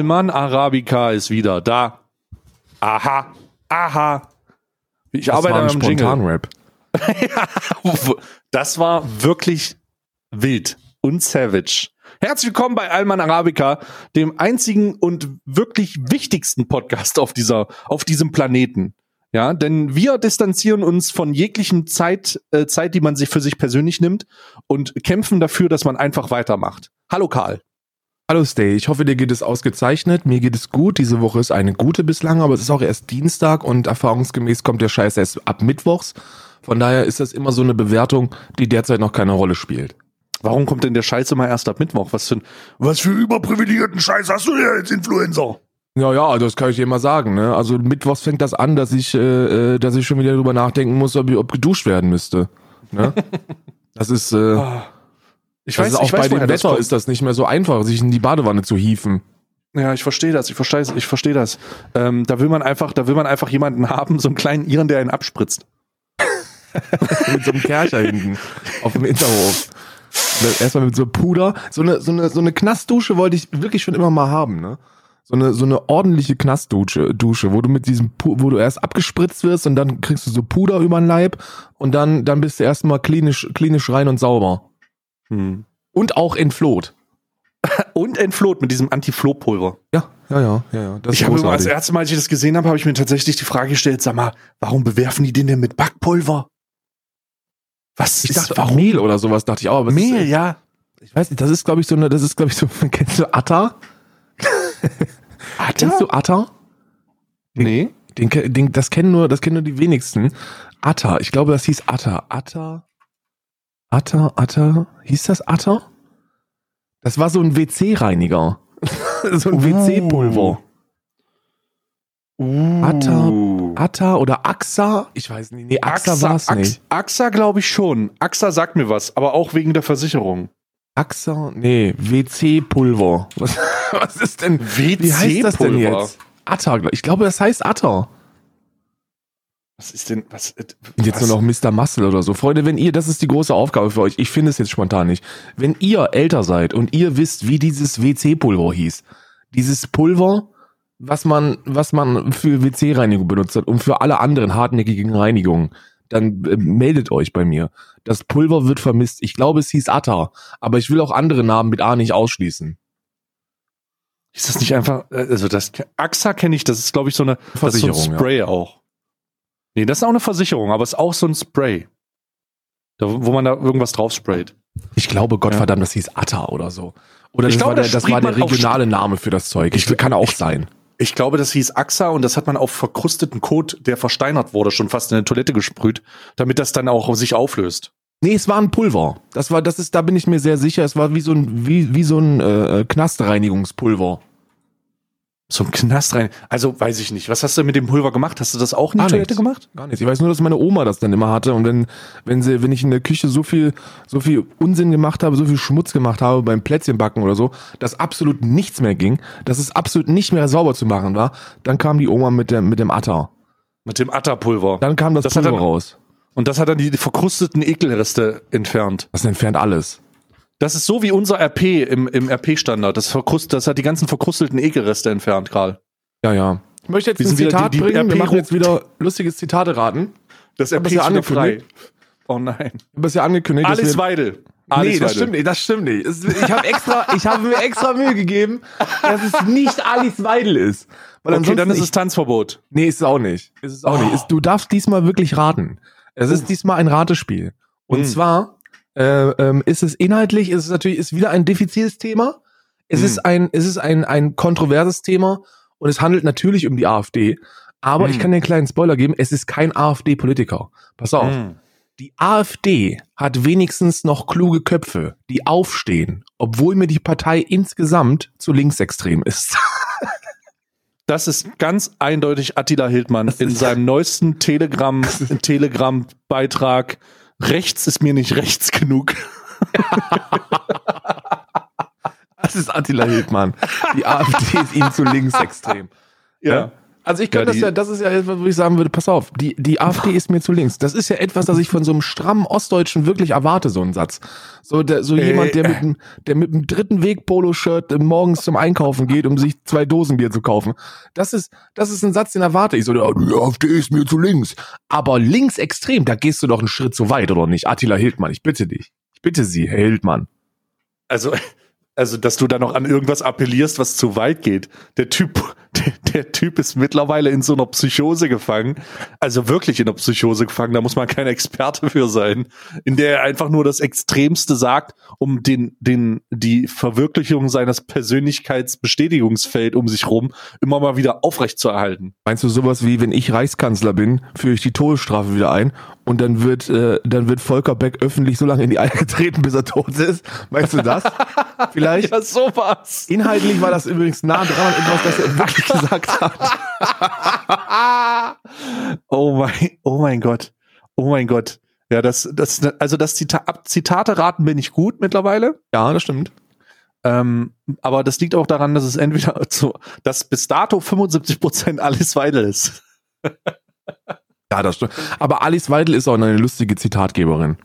Alman Arabica ist wieder da. Aha, aha. Ich Das arbeite war ein am Jingle. Spontan-Rap. Das war wirklich wild und savage. Herzlich willkommen bei Alman Arabica, dem einzigen und wirklich wichtigsten Podcast auf dieser, auf diesem Planeten. Ja, denn wir distanzieren uns von jeglichen Zeit, äh, Zeit, die man sich für sich persönlich nimmt und kämpfen dafür, dass man einfach weitermacht. Hallo Karl. Hallo Stay, ich hoffe, dir geht es ausgezeichnet. Mir geht es gut. Diese Woche ist eine gute bislang, aber es ist auch erst Dienstag und erfahrungsgemäß kommt der Scheiß erst ab Mittwochs. Von daher ist das immer so eine Bewertung, die derzeit noch keine Rolle spielt. Warum kommt denn der Scheiß immer erst ab Mittwoch? Was für ein, was für überprivilegierten Scheiß hast du denn als Influencer? Ja, ja, das kann ich dir mal sagen. Ne? Also Mittwochs fängt das an, dass ich, äh, äh, dass ich schon wieder drüber nachdenken muss, ob, ob geduscht werden müsste. Ne? Das ist, äh, Ich das weiß, ist auch ich weiß, bei dem Wetter ist das nicht mehr so einfach, sich in die Badewanne zu hieven. Ja, ich verstehe das, ich verstehe ich verstehe das. Ähm, da will man einfach, da will man einfach jemanden haben, so einen kleinen Iren, der ihn abspritzt. mit so einem Kercher hinten auf dem Hinterhof. Erstmal mit so Puder. So eine, so eine, so eine Knastdusche wollte ich wirklich schon immer mal haben, ne? So eine, so eine ordentliche Knastdusche, Dusche, wo du mit diesem, wo du erst abgespritzt wirst und dann kriegst du so Puder über den Leib und dann, dann bist du erstmal klinisch, klinisch rein und sauber. Hm. Und auch entfloht. Und entfloht mit diesem Anti-Floh-Pulver. Ja, ja, ja, ja, ja. Das Ich habe immer, als großartig. erste Mal, als ich das gesehen habe, habe ich mir tatsächlich die Frage gestellt, sag mal, warum bewerfen die den denn mit Backpulver? Was Ich ist, dachte, warum? Mehl oder sowas dachte ich auch. Aber Mehl, ist, ja. Ich weiß nicht, das ist, glaube ich, so eine, das ist, glaube ich, so, kennst du Atta? Kennst du Atta? Nee. Den, den, das kennen nur, das kennen nur die wenigsten. Atta, ich glaube, das hieß Atta. Atta, Atta, Atta, hieß das Atta? Das war so ein WC-Reiniger. so ein WC-Pulver. Uh. Atta, Atta oder Axa? Ich weiß nicht. Nee, Axa, war es nicht. AXA glaube ich schon. AXA sagt mir was, aber auch wegen der Versicherung. Axa, nee, WC-Pulver. Was, was ist denn, wie heißt das denn WC-Pulver. jetzt? Atta, ich glaube, das heißt Atta. Was ist denn, was? äh, Und jetzt was? nur noch Mr. Muscle oder so. Freunde, wenn ihr, das ist die große Aufgabe für euch, ich finde es jetzt spontan nicht. Wenn ihr älter seid und ihr wisst, wie dieses WC-Pulver hieß, dieses Pulver, was man, was man für WC-Reinigung benutzt hat und für alle anderen hartnäckigen Reinigungen, dann äh, meldet euch bei mir. Das Pulver wird vermisst. Ich glaube, es hieß Atta, aber ich will auch andere Namen mit A nicht ausschließen. Ist das nicht einfach, äh, also das, AXA kenne ich, das ist glaube ich so eine, das ist so ein Versicherung, ja. Spray auch. Nee, das ist auch eine Versicherung, aber es ist auch so ein Spray. Da, wo man da irgendwas drauf sprayt. Ich glaube, Gottverdammt, das hieß Atta oder so. Oder Ich das, glaube, war, der, das war der regionale Name für das Zeug. Ich, Ich- kann auch ich- sein. Ich glaube, das hieß AXA und das hat man auf verkrusteten Kot, der versteinert wurde, schon fast in eine Toilette gesprüht, damit das dann auch sich auflöst. Nee, es war ein Pulver. Das war, das ist, da bin ich mir sehr sicher. Es war wie so ein, wie, wie so ein äh, Knastreinigungspulver. So ein Knast rein. Also weiß ich nicht. Was hast du mit dem Pulver gemacht? Hast du das auch in die Gar Toilette nichts. gemacht? Gar nichts. Ich weiß nur, dass meine Oma das dann immer hatte. Und wenn, wenn sie, wenn ich in der Küche so viel, so viel Unsinn gemacht habe, so viel Schmutz gemacht habe beim Plätzchenbacken oder so, dass absolut nichts mehr ging, dass es absolut nicht mehr sauber zu machen war, dann kam die Oma mit dem, mit dem Atta. Mit dem Atta-Pulver. Dann kam das, Das Pulver dann- raus. Und das hat dann die verkrusteten Ekelreste entfernt. Das entfernt alles. Das ist so wie unser RP im, im RP-Standard. Das, verkrust, das hat die ganzen verkrustelten Ekelreste entfernt, Karl. Ja, ja. Ich möchte jetzt Wir ein sind wieder Zitat die- die bringen. Wir RP machen jetzt wieder lustiges Zitate raten. Das RP ja ist frei. angekündigt. Oh nein. Habe es ja angekündigt. dass Alice wir- Weidel. Nee, Alice das Weidel. stimmt nicht, das stimmt nicht. Ich habe extra, ich habe mir extra Mühe gegeben, dass es nicht Alice Weidel ist. Weil Okay, dann ist ich, es Tanzverbot. Nee, ist es auch nicht. Ist es auch Oh. nicht. Ist, du darfst diesmal wirklich raten. Es ist diesmal ein Ratespiel. Und Hm. zwar äh, ähm, ist es inhaltlich, ist es natürlich ist wieder ein diffiziles Thema. Es Hm. ist ein, es ist ein ein kontroverses Thema und es handelt natürlich um die AfD. Aber Hm. ich kann dir einen kleinen Spoiler geben: Es ist kein AfD-Politiker. Pass auf. Hm. Die AfD hat wenigstens noch kluge Köpfe, die aufstehen, obwohl mir die Partei insgesamt zu linksextrem ist. Das ist ganz eindeutig Attila Hildmann in seinem neuesten Telegram, Telegram-Beitrag. Rechts ist mir nicht rechts genug. Das ist Attila Hildmann. Die AfD ist ihm zu linksextrem. Ja. Also ich kann Ja, das ja, das ist ja etwas, wo ich sagen würde, pass auf, die, die AfD ist mir zu links. Das ist ja etwas, das ich von so einem strammen Ostdeutschen wirklich erwarte, so ein Satz. So, der, so Äh, jemand, der mit, einem- der mit einem dritten Weg Poloshirt morgens zum Einkaufen geht, um sich zwei Dosen Bier zu kaufen. Das ist, das ist ein Satz, den erwarte ich. So, ja, die AfD ist mir zu links. Aber linksextrem, da gehst du doch einen Schritt zu weit, oder nicht? Attila Hildmann, ich bitte dich. Ich bitte Sie, Herr Hildmann. Also, also, dass du da noch an irgendwas appellierst, was zu weit geht. Der Typ, der, der Typ ist mittlerweile in so einer Psychose gefangen. Also wirklich in einer Psychose gefangen. Da muss man kein Experte für sein. In der er einfach nur das Extremste sagt, um den, den, die Verwirklichung seines Persönlichkeitsbestätigungsfeld um sich rum immer mal wieder aufrechtzuerhalten. Meinst du sowas wie, wenn ich Reichskanzler bin, führe ich die Todesstrafe wieder ein und dann wird, äh, dann wird Volker Beck öffentlich so lange in die Eier getreten, bis er tot ist? Meinst du das? Vielleicht? Ja, sowas. Inhaltlich war das übrigens nah dran an etwas, das er wirklich gesagt hat. Oh mein, oh mein Gott. Oh mein Gott. Ja, das, das, also das Zita Zitate raten bin ich gut mittlerweile. Ja, das stimmt. Ähm, aber das liegt auch daran, dass es entweder zu, dass bis dato 75 Prozent Alice Weidel ist. Ja, das stimmt. Aber Alice Weidel ist auch eine lustige Zitatgeberin.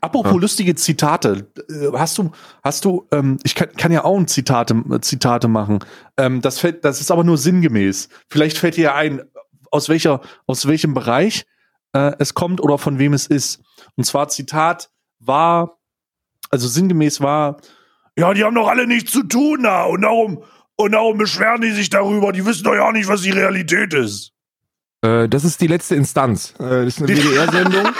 Apropos Ja. lustige Zitate, äh, hast du, hast du, ähm, ich kann, kann ja auch ein Zitate, Zitate machen. Ähm, das fällt, das ist aber nur sinngemäß. Vielleicht fällt dir ja ein, aus welcher, aus welchem Bereich äh, es kommt oder von wem es ist. Und zwar Zitat war, also sinngemäß war, ja, die haben doch alle nichts zu tun da und darum, und darum beschweren die sich darüber. Die wissen doch ja nicht, was die Realität ist. Äh, das ist die letzte Instanz. Äh, das ist eine WDR-Sendung.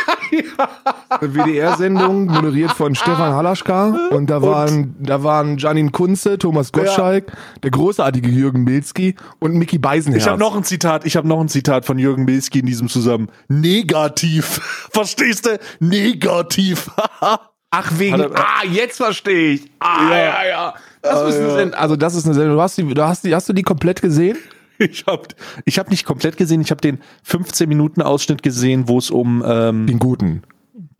Eine WDR-Sendung, moderiert von Stefan Halaschka. Und da waren, da waren Janine Kunze, Thomas Gottschalk, der großartige Jürgen Milzki und Mickey Beisenherz. Ich habe noch ein Zitat, ich habe noch ein Zitat von Jürgen Milski in diesem Zusammen. Negativ. Verstehst du? Negativ. Ach, wegen. Er- ah, jetzt verstehe ich. Ah, ja, Ja. ja. Das Ah, ist eine ja. Sendung. Also, das ist eine Sendung. Du hast die, du hast die, hast du die komplett gesehen? ich habe ich hab nicht komplett gesehen, ich habe den 15 Minuten Ausschnitt gesehen, wo es um ähm, Den guten.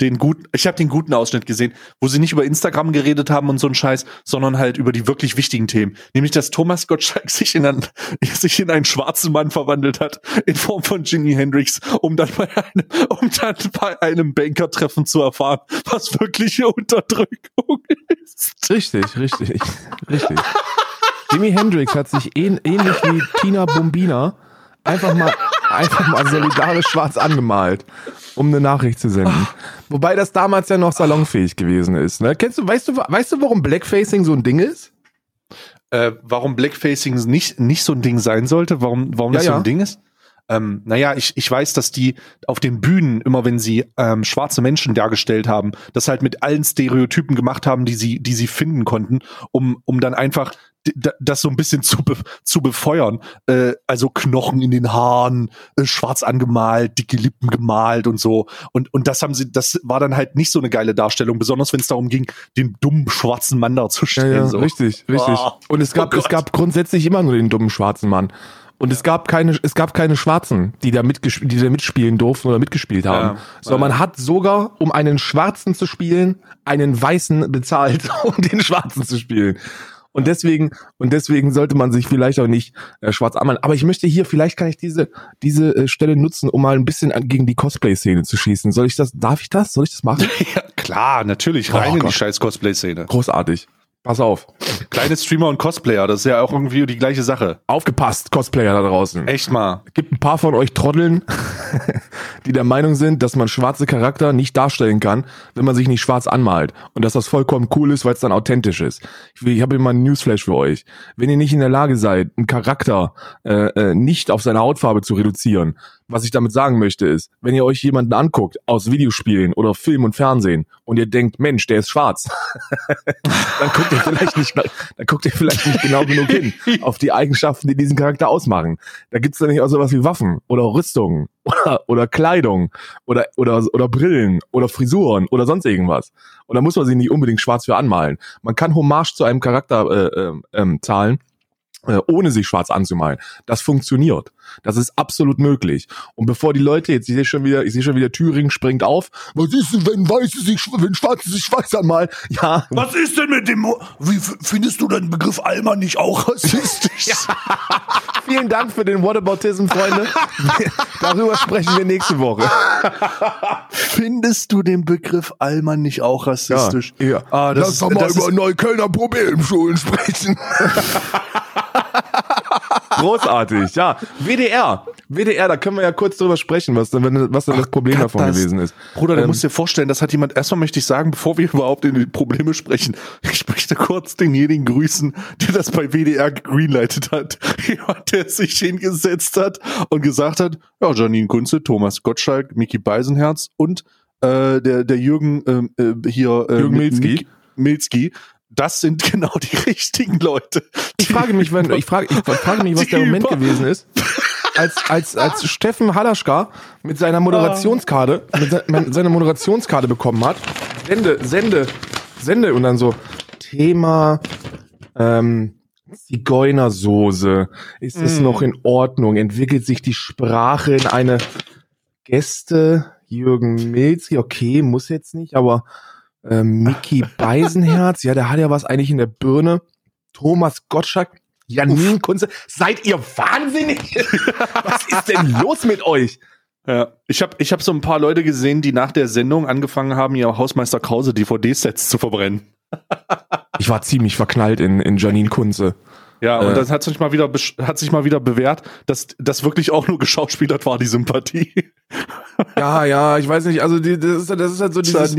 den guten, ich habe den guten Ausschnitt gesehen, wo sie nicht über Instagram geredet haben und so ein Scheiß, sondern halt über die wirklich wichtigen Themen, nämlich dass Thomas Gottschalk sich in einen, sich in einen schwarzen Mann verwandelt hat in Form von Jimi Hendrix, um dann bei einem, um dann bei einem Bankertreffen zu erfahren, was wirkliche Unterdrückung ist. Richtig, richtig, richtig. Jimi Hendrix hat sich ähn, ähnlich wie Tina Bombina einfach mal, einfach mal solidarisch schwarz angemalt, um eine Nachricht zu senden. Wobei das damals ja noch salonfähig gewesen ist. Ne? Kennst du, weißt du, weißt du, warum Blackfacing so ein Ding ist? äh, warum Blackfacing nicht, nicht so ein Ding sein sollte, warum, warum Ja, das so ja. ein Ding ist. Ähm, naja, ich, ich weiß, dass die auf den Bühnen, immer wenn sie ähm, schwarze Menschen dargestellt haben, das halt mit allen Stereotypen gemacht haben, die sie, die sie finden konnten, um, um dann einfach das so ein bisschen zu, be zu befeuern. Äh, also Knochen in den Haaren, äh, schwarz angemalt, dicke Lippen gemalt und so. Und, und das haben sie, das war dann halt nicht so eine geile Darstellung, besonders wenn es darum ging, den dummen schwarzen Mann darzustellen. so. richtig, richtig. Oh. Und es gab, Oh es gab grundsätzlich immer nur den dummen schwarzen Mann. Und es gab keine, es gab keine Schwarzen, die da, die da mitspielen durften oder mitgespielt haben. Ja, Sondern ja. man hat sogar, um einen Schwarzen zu spielen, einen Weißen bezahlt, um den Schwarzen zu spielen. Und deswegen, und deswegen sollte man sich vielleicht auch nicht äh, schwarz anmalen. Aber ich möchte hier, vielleicht kann ich diese, diese äh, Stelle nutzen, um mal ein bisschen an, gegen die Cosplay-Szene zu schießen. Soll ich das, darf ich das? Soll ich das machen? Ja, klar, natürlich, Oh rein in die Gott. scheiß Cosplay-Szene. Großartig. Pass auf. Kleine Streamer und Cosplayer, das ist ja auch irgendwie die gleiche Sache. Aufgepasst, Cosplayer da draußen. Echt mal. gibt ein paar von euch Trotteln, die der Meinung sind, dass man schwarze Charakter nicht darstellen kann, wenn man sich nicht schwarz anmalt. Und dass das vollkommen cool ist, weil es dann authentisch ist. Ich, ich habe hier mal einen Newsflash für euch. Wenn ihr nicht in der Lage seid, einen Charakter äh, äh, nicht auf seine Hautfarbe zu reduzieren, was ich damit sagen möchte ist, wenn ihr euch jemanden anguckt aus Videospielen oder Film und Fernsehen und ihr denkt, Mensch, der ist schwarz, dann guckt ihr vielleicht nicht, dann guckt ihr vielleicht nicht genau genug hin auf die Eigenschaften, die diesen Charakter ausmachen. Da gibt's dann nicht auch sowas wie Waffen oder Rüstungen oder, oder Kleidung oder, oder, oder Brillen oder Frisuren oder sonst irgendwas. Und da muss man sich nicht unbedingt schwarz für anmalen. Man kann Hommage zu einem Charakter äh, ähm, ähm, zahlen, äh, ohne sich schwarz anzumalen. Das funktioniert. Das ist absolut möglich. Und bevor die Leute jetzt, ich sehe schon wieder, ich sehe schon wieder, Thüringen springt auf. Was ist denn, wenn Weiße sich, wenn Schwarze sich schwarz anmalen? Ja. Was ist denn mit dem, wie findest du den Begriff Alma nicht auch rassistisch? Vielen Dank für den Whataboutism, Freunde. Darüber sprechen wir nächste Woche. Findest du den Begriff Allmann nicht auch rassistisch? Ja. Ah, das Lass ist, doch mal das über ist, Neuköllner Problemschulen sprechen. Großartig, ja. WDR. WDR, da können wir ja kurz drüber sprechen, was, denn- was denn das Problem davon das- gewesen ist. Bruder, du Ähm, musst dir vorstellen, das hat jemand, erstmal möchte ich sagen, bevor wir überhaupt in die Probleme sprechen, ich möchte kurz denjenigen grüßen, der das bei WDR gegreenlightet hat. Jemand, der sich hingesetzt hat und gesagt hat, ja, Janine Kunze, Thomas Gottschalk, Mickey Beisenherz und äh, der, der Jürgen ähm, äh, hier äh, Jürgen Milzki. Milzki. Das sind genau die richtigen Leute. Ich frage mich, wenn, ich frage, ich frage mich, was der Moment gewesen ist, als, als, als Steffen Halaschka mit seiner Moderationskarte, mit se- mit seiner Moderationskarte bekommen hat. Sende, Sende, Sende und dann so, Thema, ähm, Zigeunersoße. Ist es Mm. noch in Ordnung? Entwickelt sich die Sprache in eine Gäste? Jürgen Milzki, okay, muss jetzt nicht, aber ähm, Mickey Beisenherz, ja, der hat ja was eigentlich in der Birne. Thomas Gottschalk, Janine Kunze, seid ihr wahnsinnig? was ist denn los mit euch? Ja, ich habe ich hab so ein paar Leute gesehen, die nach der Sendung angefangen haben, ihr Hausmeister Krause DVD-Sets zu verbrennen. Ich war ziemlich verknallt in, in Janine Kunze. Ja, Äh. und das hat sich mal wieder hat sich mal wieder bewährt, dass das wirklich auch nur geschauspielert war, die Sympathie. Ja, ja, ich weiß nicht, also die, das, ist, das ist halt so dieses...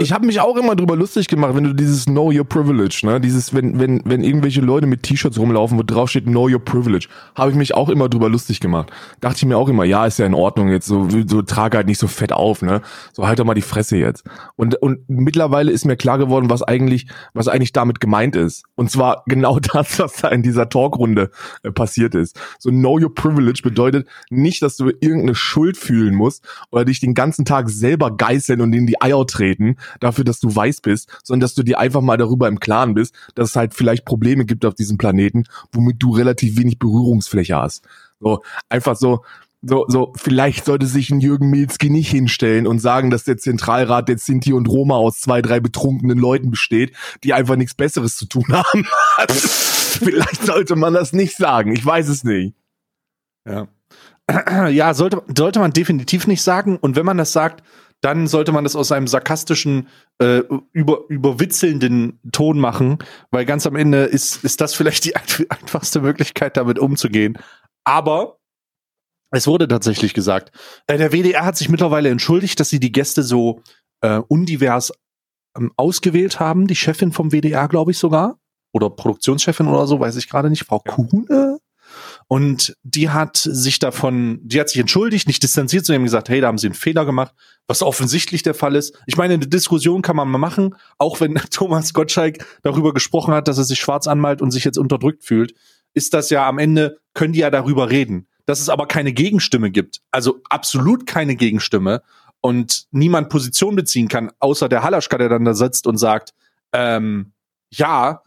Ich habe mich auch immer drüber lustig gemacht, wenn du dieses Know Your Privilege, ne, dieses, wenn, wenn, wenn irgendwelche Leute mit T-Shirts rumlaufen, wo drauf steht Know Your Privilege, habe ich mich auch immer drüber lustig gemacht. Dachte ich mir auch immer, ja, ist ja in Ordnung jetzt, so, so trage halt nicht so fett auf, ne, so halt doch mal die Fresse jetzt. Und, und mittlerweile ist mir klar geworden, was eigentlich, was eigentlich damit gemeint ist. Und zwar genau das, was da in dieser Talkrunde äh, passiert ist. So Know Your Privilege bedeutet nicht, dass du irgendeine Schuld fühlen musst oder dich den ganzen Tag selber geißeln und in die Eier treten dafür, dass du weiß bist, sondern dass du dir einfach mal darüber im Klaren bist, dass es halt vielleicht Probleme gibt auf diesem Planeten, womit du relativ wenig Berührungsfläche hast. So, einfach so, so, so, vielleicht sollte sich ein Jürgen Milzki nicht hinstellen und sagen, dass der Zentralrat der Sinti und Roma aus zwei, drei betrunkenen Leuten besteht, die einfach nichts Besseres zu tun haben. vielleicht sollte man das nicht sagen. Ich weiß es nicht. Ja. ja, sollte, sollte man definitiv nicht sagen. Und wenn man das sagt, dann sollte man das aus einem sarkastischen, äh, über, überwitzelnden Ton machen, weil ganz am Ende ist, ist das vielleicht die einf- einfachste Möglichkeit, damit umzugehen. Aber es wurde tatsächlich gesagt, äh, der WDR hat sich mittlerweile entschuldigt, dass sie die Gäste so äh, undivers ähm, ausgewählt haben. Die Chefin vom WDR, glaube ich sogar. Oder Produktionschefin oder so, weiß ich gerade nicht. Frau Kuhne? Und die hat sich davon, die hat sich entschuldigt, nicht distanziert ihm gesagt, hey, da haben sie einen Fehler gemacht, was offensichtlich der Fall ist. Ich meine, eine Diskussion kann man mal machen, auch wenn Thomas Gottschalk darüber gesprochen hat, dass er sich schwarz anmalt und sich jetzt unterdrückt fühlt, ist das ja am Ende, können die ja darüber reden. Dass es aber keine Gegenstimme gibt, also absolut keine Gegenstimme und niemand Position beziehen kann, außer der Halaschka, der dann da sitzt und sagt, ähm, ja,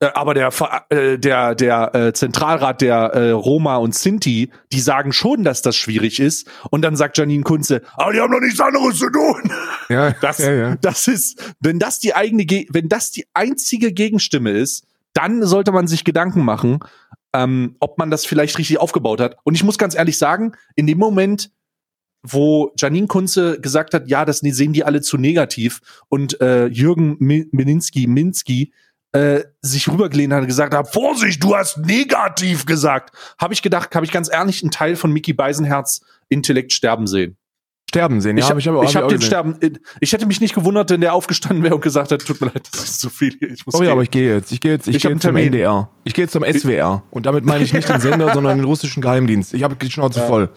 aber der, äh, der, der äh, Zentralrat der äh, Roma und Sinti, die sagen schon, dass das schwierig ist. Und dann sagt Janine Kunze, aber die haben doch nichts anderes zu tun. Ja, Das, ja, ja. das ist, wenn das die eigene, Ge wenn das die einzige Gegenstimme ist, dann sollte man sich Gedanken machen, ähm, ob man das vielleicht richtig aufgebaut hat. Und ich muss ganz ehrlich sagen, in dem Moment, wo Janine Kunze gesagt hat, ja, das sehen die alle zu negativ und äh, Jürgen Mi- Mininski, Minsky äh, sich rübergelehnt hat und gesagt hat, Vorsicht, du hast negativ gesagt, habe ich gedacht, habe ich ganz ehrlich einen Teil von Mickey Beisenherz Intellekt sterben sehen. Sterben sehen, ja, ich hab habe ich hab hab auch den gesehen. Sterben. Ich hätte mich nicht gewundert, wenn der aufgestanden wäre und gesagt hat, tut mir leid, das ist zu viel. Ich muss Oh ja, gehen. aber ich gehe jetzt. Ich gehe jetzt, ich, Ich gehe jetzt zum Termin. NDR. Ich gehe jetzt zum SWR. Und damit meine ich nicht den Sender, sondern den russischen Geheimdienst. Ich habe die Schnauze voll.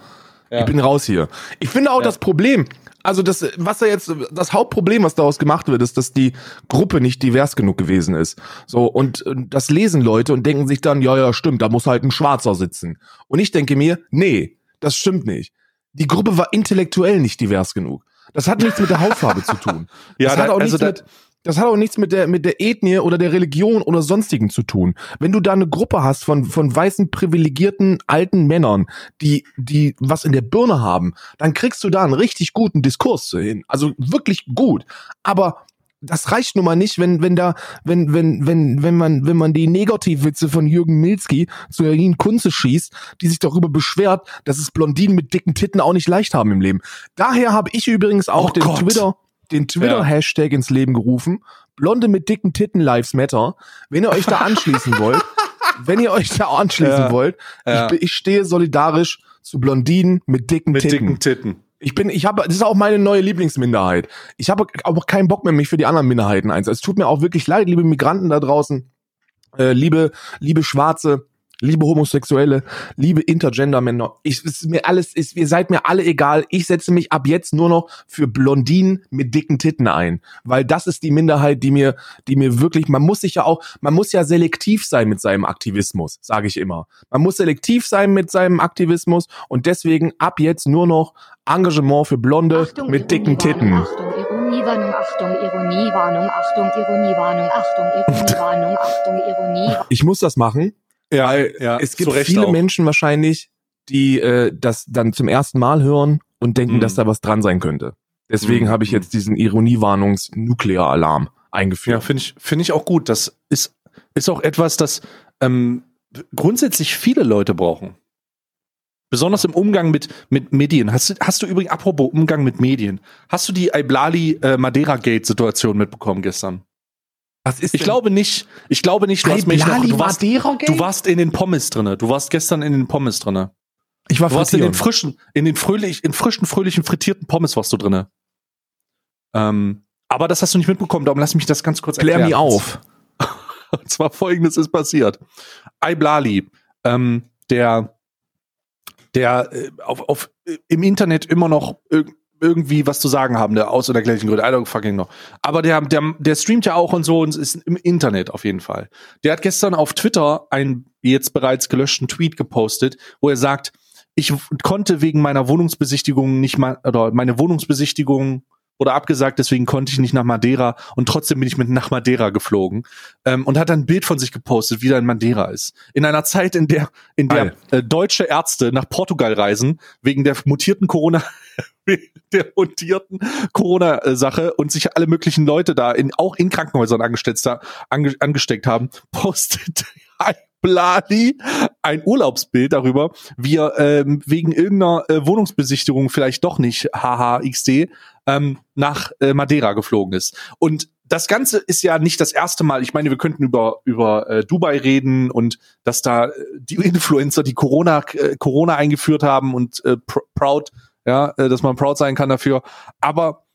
Ja. Ich bin raus hier. Ich finde auch Ja. das Problem, also das, was da jetzt, das Hauptproblem, was daraus gemacht wird, ist, dass die Gruppe nicht divers genug gewesen ist. So, und äh, das lesen Leute und denken sich dann, ja, ja, stimmt, da muss halt ein Schwarzer sitzen. Und ich denke mir, nee, das stimmt nicht. Die Gruppe war intellektuell nicht divers genug. Das hat nichts mit der Hautfarbe zu tun. Ja, das da, hat auch also nichts da, mit, Das hat auch nichts mit der, mit der Ethnie oder der Religion oder sonstigen zu tun. Wenn du da eine Gruppe hast von, von weißen, privilegierten, alten Männern, die, die was in der Birne haben, dann kriegst du da einen richtig guten Diskurs hin. Also wirklich gut. Aber das reicht nun mal nicht, wenn, wenn da, wenn, wenn, wenn, wenn man, wenn man die Negativwitze von Jürgen Milski zu Janine Kunze schießt, die sich darüber beschwert, dass es Blondinen mit dicken Titten auch nicht leicht haben im Leben. Daher habe ich übrigens auch Oh den Gott. Twitter, den Twitter-Hashtag ins Leben gerufen. Blonde mit dicken Titten Lives Matter. Wenn ihr euch da anschließen wollt, wenn ihr euch da anschließen Ja. wollt, Ja. ich, ich stehe solidarisch zu Blondinen mit dicken Mit Titten. dicken Titten. Ich bin, ich habe, das ist auch meine neue Lieblingsminderheit. Ich habe auch keinen Bock mehr, mich für die anderen Minderheiten einzusetzen. Es tut mir auch wirklich leid, liebe Migranten da draußen, äh, liebe, liebe Schwarze, liebe Homosexuelle, liebe Intergender-Männer. Ich, ist mir alles, ist, ihr seid mir alle egal. Ich setze mich ab jetzt nur noch für Blondinen mit dicken Titten ein, weil das ist die Minderheit, die mir, die mir wirklich, man muss sich ja auch, man muss ja selektiv sein mit seinem Aktivismus, sage ich immer. Man muss selektiv sein mit seinem Aktivismus und deswegen ab jetzt nur noch Engagement für Blonde Achtung, mit dicken Titten. Achtung, Ironiewarnung, Achtung, Ironiewarnung, Achtung, Ironiewarnung, Achtung, Ironiewarnung, Achtung, Ironie. Ich muss das machen, Ja, weil ja, es gibt viele auch. Menschen wahrscheinlich, die äh, das dann zum ersten Mal hören und denken, Mhm. dass da was dran sein könnte. Deswegen Mhm. habe ich jetzt diesen Ironiewarnungs-Nuklearalarm eingeführt. Ja, finde ich, finde ich auch gut. Das ist, ist auch etwas, das ähm, grundsätzlich viele Leute brauchen. Besonders im Umgang mit, mit Medien. Hast du, hast du übrigens, apropos Umgang mit Medien, hast du die Iblali äh, Madeira Gate Situation mitbekommen gestern? Was ist Ich glaube nicht, ich glaube nicht, du hast mich noch, du warst, du warst in den Pommes drinne. Du warst gestern in den Pommes drinne. ich war Du warst in den frischen, in den fröhlich, in frischen, fröhlichen, frittierten Pommes warst du drinne. Ähm, aber das hast du nicht mitbekommen, darum lass mich das ganz kurz Klär erklären. mich auf. Und zwar folgendes ist passiert. Iblali, ähm, der, der äh, auf, auf, äh, im Internet immer noch irgendwie was zu sagen haben, der aus oder gleichen Gründe, I don't fucking know. Aber der, der, der streamt ja auch und so und ist im Internet auf jeden Fall. Der hat gestern auf Twitter einen jetzt bereits gelöschten Tweet gepostet, wo er sagt, ich konnte wegen meiner Wohnungsbesichtigung nicht mal, oder meine Wohnungsbesichtigung wurde abgesagt, deswegen konnte ich nicht nach Madeira und trotzdem bin ich mit nach Madeira geflogen ähm, und hat dann ein Bild von sich gepostet, wie er in Madeira ist. In einer Zeit, in der, in der äh, deutsche Ärzte nach Portugal reisen, wegen der mutierten Corona, der mutierten Corona-Sache und sich alle möglichen Leute da in, auch in Krankenhäusern angesteckt, ange, angesteckt haben, postet Blali ein Urlaubsbild darüber, wie er ähm, wegen irgendeiner äh, Wohnungsbesichtigung vielleicht doch nicht HHXD ähm, nach äh, Madeira geflogen ist. Und das Ganze ist ja nicht das erste Mal. Ich meine, wir könnten über über äh, Dubai reden und dass da äh, die Influencer, die Corona äh, Corona eingeführt haben und äh, pr proud, ja, äh, dass man proud sein kann dafür. Aber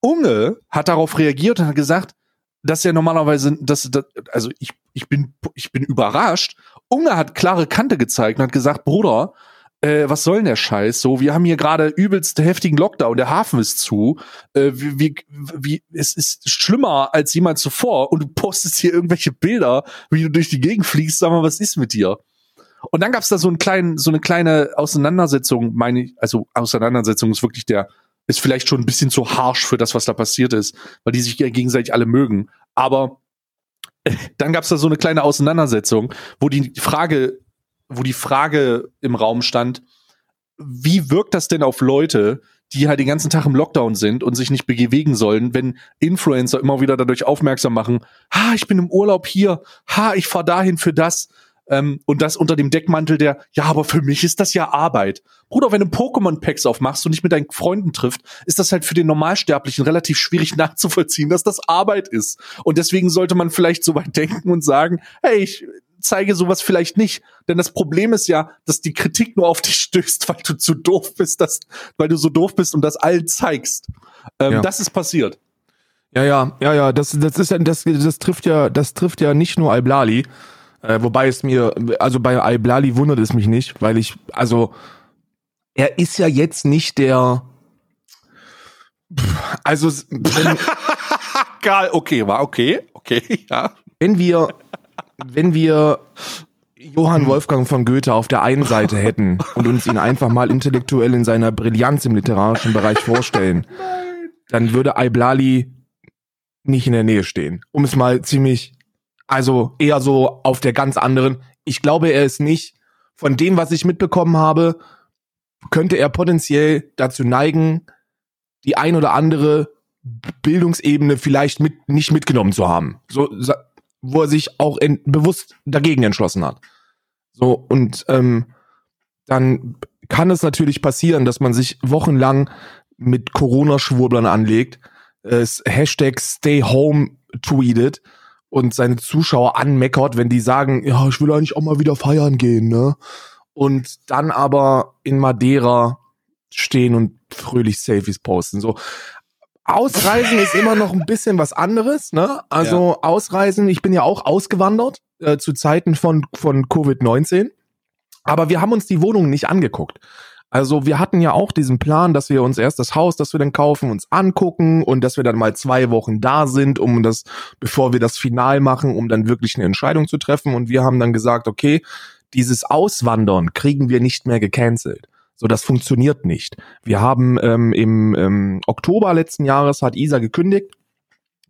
Unge hat darauf reagiert und hat gesagt, dass er normalerweise, dass, dass also ich ich bin ich bin überrascht. Unge hat klare Kante gezeigt und hat gesagt, Bruder, äh, was soll denn der Scheiß? So, wir haben hier gerade übelst heftigen Lockdown, der Hafen ist zu. Äh, wie, wie, wie, es ist schlimmer als jemals zuvor und du postest hier irgendwelche Bilder, wie du durch die Gegend fliegst. Sag mal, was ist mit dir? Und dann gab's da so einen kleinen, so eine kleine Auseinandersetzung, meine ich, also Auseinandersetzung ist wirklich der, ist vielleicht schon ein bisschen zu harsch für das, was da passiert ist, weil die sich gegenseitig alle mögen. Aber dann gab's da so eine kleine Auseinandersetzung, wo die Frage, wo die Frage im Raum stand, wie wirkt das denn auf Leute, die halt den ganzen Tag im Lockdown sind und sich nicht bewegen sollen, wenn Influencer immer wieder dadurch aufmerksam machen, ha, ich bin im Urlaub hier, ha, ich fahr dahin für das. Ähm, und das unter dem Deckmantel der, ja, aber für mich ist das ja Arbeit. Bruder, wenn du Pokémon-Packs aufmachst und dich mit deinen Freunden trifft, ist das halt für den Normalsterblichen relativ schwierig nachzuvollziehen, dass das Arbeit ist. Und deswegen sollte man vielleicht so weit denken und sagen, hey, ich zeige sowas vielleicht nicht. Denn das Problem ist ja, dass die Kritik nur auf dich stößt, weil du zu doof bist, dass, weil du so doof bist und das allen zeigst. Ähm, Ja. Das ist passiert. Ja, ja, ja, ja, das, das ist ja, das, das trifft ja, das trifft ja nicht nur Iblali, äh, wobei es mir, also bei Iblali wundert es mich nicht, weil ich, also, er ist ja jetzt nicht der, also, wenn, Geil, okay, war okay, okay, ja. wenn wir, wenn wir Johann Wolfgang von Goethe auf der einen Seite hätten und uns ihn einfach mal intellektuell in seiner Brillanz im literarischen Bereich vorstellen, dann würde Iblali nicht in der Nähe stehen. Um es mal ziemlich, also eher so auf der ganz anderen. Ich glaube, er ist nicht, von dem, was ich mitbekommen habe, könnte er potenziell dazu neigen, die ein oder andere Bildungsebene vielleicht mit, nicht mitgenommen zu haben. So, wo er sich auch in, bewusst dagegen entschlossen hat. So, und ähm, dann kann es natürlich passieren, dass man sich wochenlang mit Corona-Schwurblern anlegt, es Hashtag Stay Home tweetet und seine Zuschauer anmeckert, wenn die sagen, ja, ich will eigentlich auch mal wieder feiern gehen, ne? Und dann aber in Madeira stehen und fröhlich Selfies posten. So, Ausreisen ist immer noch ein bisschen was anderes, ne? Also Ausreisen, ich bin ja auch ausgewandert äh, zu Zeiten von, von Covid-19. Aber wir haben uns die Wohnungen nicht angeguckt. Also wir hatten ja auch diesen Plan, dass wir uns erst das Haus, das wir dann kaufen, uns angucken und dass wir dann mal zwei Wochen da sind, um das, bevor wir das Final machen, um dann wirklich eine Entscheidung zu treffen. Und wir haben dann gesagt, okay, dieses Auswandern kriegen wir nicht mehr gecancelt. So, das funktioniert nicht. Wir haben ähm, im ähm, Oktober letzten Jahres hat Isa gekündigt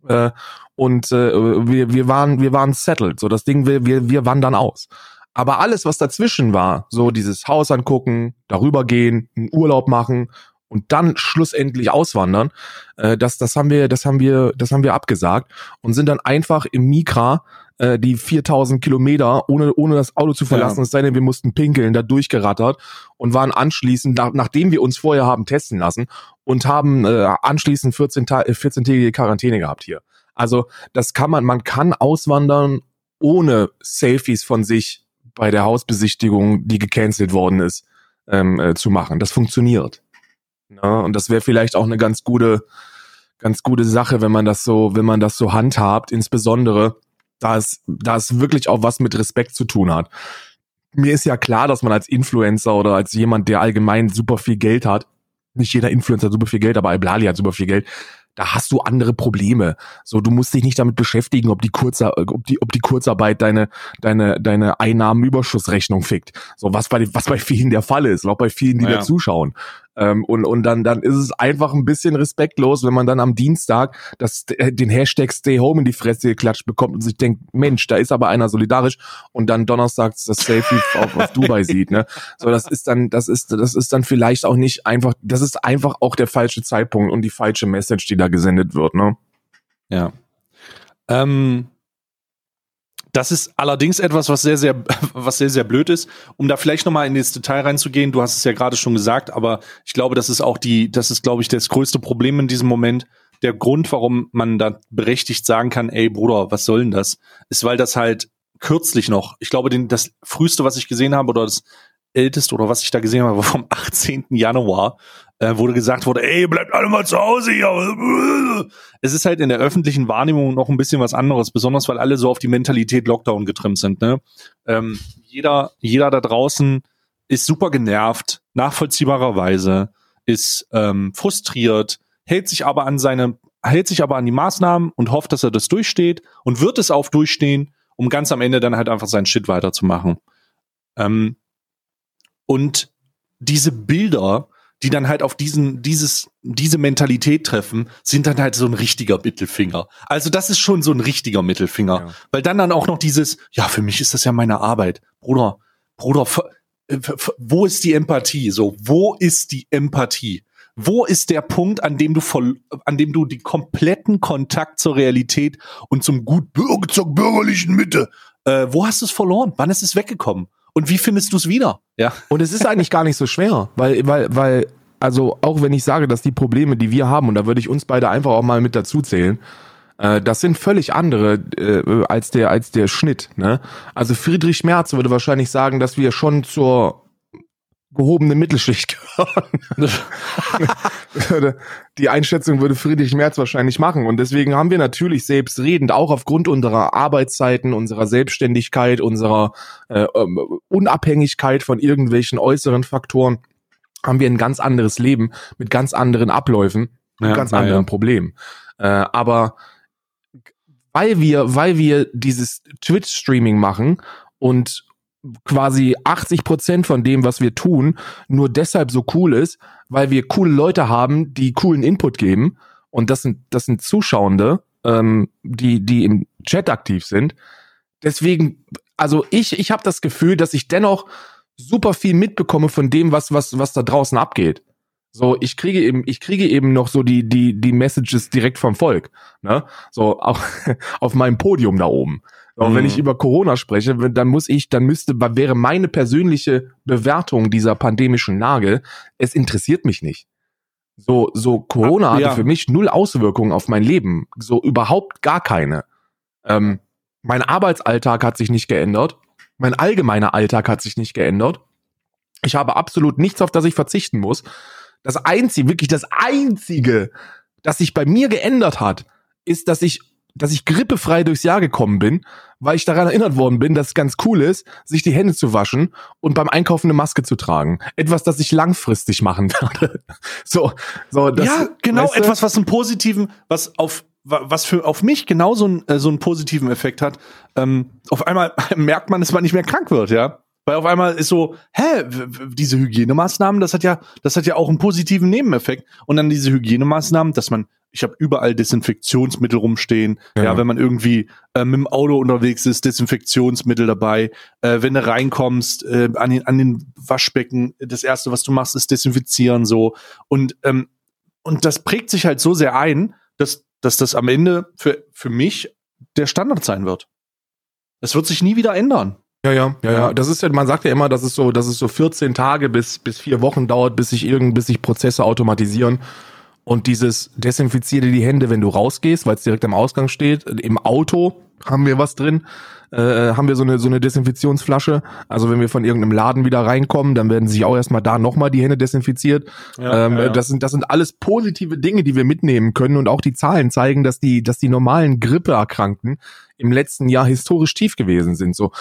äh, und äh, wir, wir waren wir waren settled. So, das Ding wir wir wir wandern aus. Aber alles, was dazwischen war, so dieses Haus angucken, darüber gehen, einen Urlaub machen und dann schlussendlich auswandern, äh, das, das haben wir, das haben wir, das haben wir abgesagt und sind dann einfach im Mikra äh, die 4000 Kilometer ohne, ohne das Auto zu verlassen, Ja. es sei denn, wir mussten pinkeln, da durchgerattert und waren anschließend, nach, nachdem wir uns vorher haben testen lassen und haben äh, anschließend 14 Ta- äh, 14-tägige Quarantäne gehabt hier. Also das kann man, man kann auswandern ohne Selfies von sich bei der Hausbesichtigung, die gecancelt worden ist, ähm, äh, zu machen. Das funktioniert. Ja, und das wäre vielleicht auch eine ganz gute, ganz gute Sache, wenn man das so, wenn man das so handhabt, insbesondere, da es, da es wirklich auch was mit Respekt zu tun hat. Mir ist ja klar, dass man als Influencer oder als jemand, der allgemein super viel Geld hat, nicht jeder Influencer hat super viel Geld, aber Iblali hat super viel Geld, da hast du andere Probleme. So, du musst dich nicht damit beschäftigen, ob die Kurzer, ob die, ob die Kurzarbeit deine, deine, deine Einnahmenüberschussrechnung fickt. So, was bei, was bei vielen der Fall ist, auch bei vielen, die Ja. da zuschauen. Ähm, und, und dann, dann ist es einfach ein bisschen respektlos, wenn man dann am Dienstag das, äh, den Hashtag Stay Home in die Fresse geklatscht bekommt und sich denkt, Mensch, da ist aber einer solidarisch und dann donnerstags das Selfie auf, auf Dubai sieht, ne? So, das ist dann, das ist, das ist dann vielleicht auch nicht einfach, das ist einfach auch der falsche Zeitpunkt und die falsche Message, die da gesendet wird, ne? Ja. Ähm, das ist allerdings etwas, was sehr, sehr, was sehr, sehr blöd ist. Um da vielleicht nochmal in das Detail reinzugehen, du hast es ja gerade schon gesagt, aber ich glaube, das ist auch die, das ist, glaube ich, das größte Problem in diesem Moment. Der Grund, warum man da berechtigt sagen kann, ey Bruder, was soll denn das? Ist, weil das halt kürzlich noch, ich glaube, den, das früheste, was ich gesehen habe, oder das älteste, oder was ich da gesehen habe, war vom 18. Januar, äh, wurde gesagt wurde, ey, bleibt alle mal zu Hause hier. Es ist halt in der öffentlichen Wahrnehmung noch ein bisschen was anderes, besonders weil alle so auf die Mentalität Lockdown getrimmt sind. Ne? Ähm, jeder, jeder da draußen ist super genervt, nachvollziehbarerweise, ist ähm, frustriert, hält sich aber an seine, hält sich aber an die Maßnahmen und hofft, dass er das durchsteht und wird es auch durchstehen, um ganz am Ende dann halt einfach seinen Shit weiterzumachen. Ähm, und diese Bilder, die dann halt auf diesen, dieses, diese Mentalität treffen, sind dann halt so ein richtiger Mittelfinger. Also das ist schon so ein richtiger Mittelfinger. Ja. Weil dann dann auch noch dieses, ja, für mich ist das ja meine Arbeit. Bruder, Bruder, f- wo ist die Empathie? So, wo ist die Empathie? Wo ist der Punkt, an dem du voll, an dem du den kompletten Kontakt zur Realität und zum gut Bürger zur bürgerlichen Mitte. äh, wo hast du es verloren? Wann ist es weggekommen? Und wie findest du es wieder? Ja. Und es ist eigentlich gar nicht so schwer, weil, weil, weil, also auch wenn ich sage, dass die Probleme, die wir haben, und da würde ich uns beide einfach auch mal mit dazu zählen, äh, das sind völlig andere äh, als der als der Schnitt. Ne? Also Friedrich Merz würde wahrscheinlich sagen, dass wir schon zur gehobenen Mittelschicht gehören. die Einschätzung würde Friedrich Merz wahrscheinlich machen. Und deswegen haben wir natürlich selbstredend, auch aufgrund unserer Arbeitszeiten, unserer Selbstständigkeit, unserer äh, ähm, Unabhängigkeit von irgendwelchen äußeren Faktoren, haben wir ein ganz anderes Leben mit ganz anderen Abläufen, mit Ja, ganz na anderen ja. Problemen. Äh, aber weil wir, weil wir dieses Twitch-Streaming machen und quasi 80 Prozent von dem, was wir tun, nur deshalb so cool ist, weil wir coole Leute haben, die coolen Input geben. Und das sind, das sind Zuschauende, ähm, die, die im Chat aktiv sind. Deswegen, also ich, ich habe das Gefühl, dass ich dennoch super viel mitbekomme von dem, was, was, was da draußen abgeht. So, ich kriege eben, ich kriege eben noch so die, die, die Messages direkt vom Volk, ne? So, auch auf meinem Podium da oben. So, Mhm. Wenn ich über Corona spreche, dann muss ich, dann müsste, wäre meine persönliche Bewertung dieser pandemischen Lage, es interessiert mich nicht. So, so Corona hatte ja. für mich null Auswirkungen auf mein Leben. So überhaupt gar keine. Ähm, mein Arbeitsalltag hat sich nicht geändert. Mein allgemeiner Alltag hat sich nicht geändert. Ich habe absolut nichts, auf das ich verzichten muss. Das einzige, wirklich das einzige, das sich bei mir geändert hat, ist, dass ich, dass ich grippefrei durchs Jahr gekommen bin, weil ich daran erinnert worden bin, dass es ganz cool ist, sich die Hände zu waschen und beim Einkaufen eine Maske zu tragen. Etwas, das ich langfristig machen werde. So, so, das, ja, genau, weißt du? etwas, was einen positiven, was auf wa- was für auf mich genauso einen, äh, so einen positiven Effekt hat. Ähm, auf einmal merkt man, dass man nicht mehr krank wird, ja. Weil auf einmal ist so, hä, diese Hygienemaßnahmen, das hat ja, das hat ja auch einen positiven Nebeneffekt. Und dann diese Hygienemaßnahmen, dass man, ich habe überall Desinfektionsmittel rumstehen. Ja, Ja. wenn man irgendwie äh, mit dem Auto unterwegs ist, Desinfektionsmittel dabei. Äh, wenn du reinkommst äh, an den an den Waschbecken, das erste, was du machst, ist desinfizieren so. Und ähm, und das prägt sich halt so sehr ein, dass, dass das am Ende für, für mich der Standard sein wird. Es wird sich nie wieder ändern. Ja, ja, ja, ja. Das ist ja, man sagt ja immer, dass es so, dass es so 14 Tage bis, bis vier Wochen dauert, bis sich irgend, bis sich Prozesse automatisieren. Und dieses desinfiziere die Hände, wenn du rausgehst, weil es direkt am Ausgang steht. Im Auto haben wir was drin. Äh, haben wir so eine, so eine Desinfektionsflasche. Also wenn wir von irgendeinem Laden wieder reinkommen, dann werden sich auch erstmal da nochmal die Hände desinfiziert. Ja, ähm, ja, ja. Das sind, das sind alles positive Dinge, die wir mitnehmen können. Und auch die Zahlen zeigen, dass die, dass die normalen Grippeerkrankten im letzten Jahr historisch tief gewesen sind. So,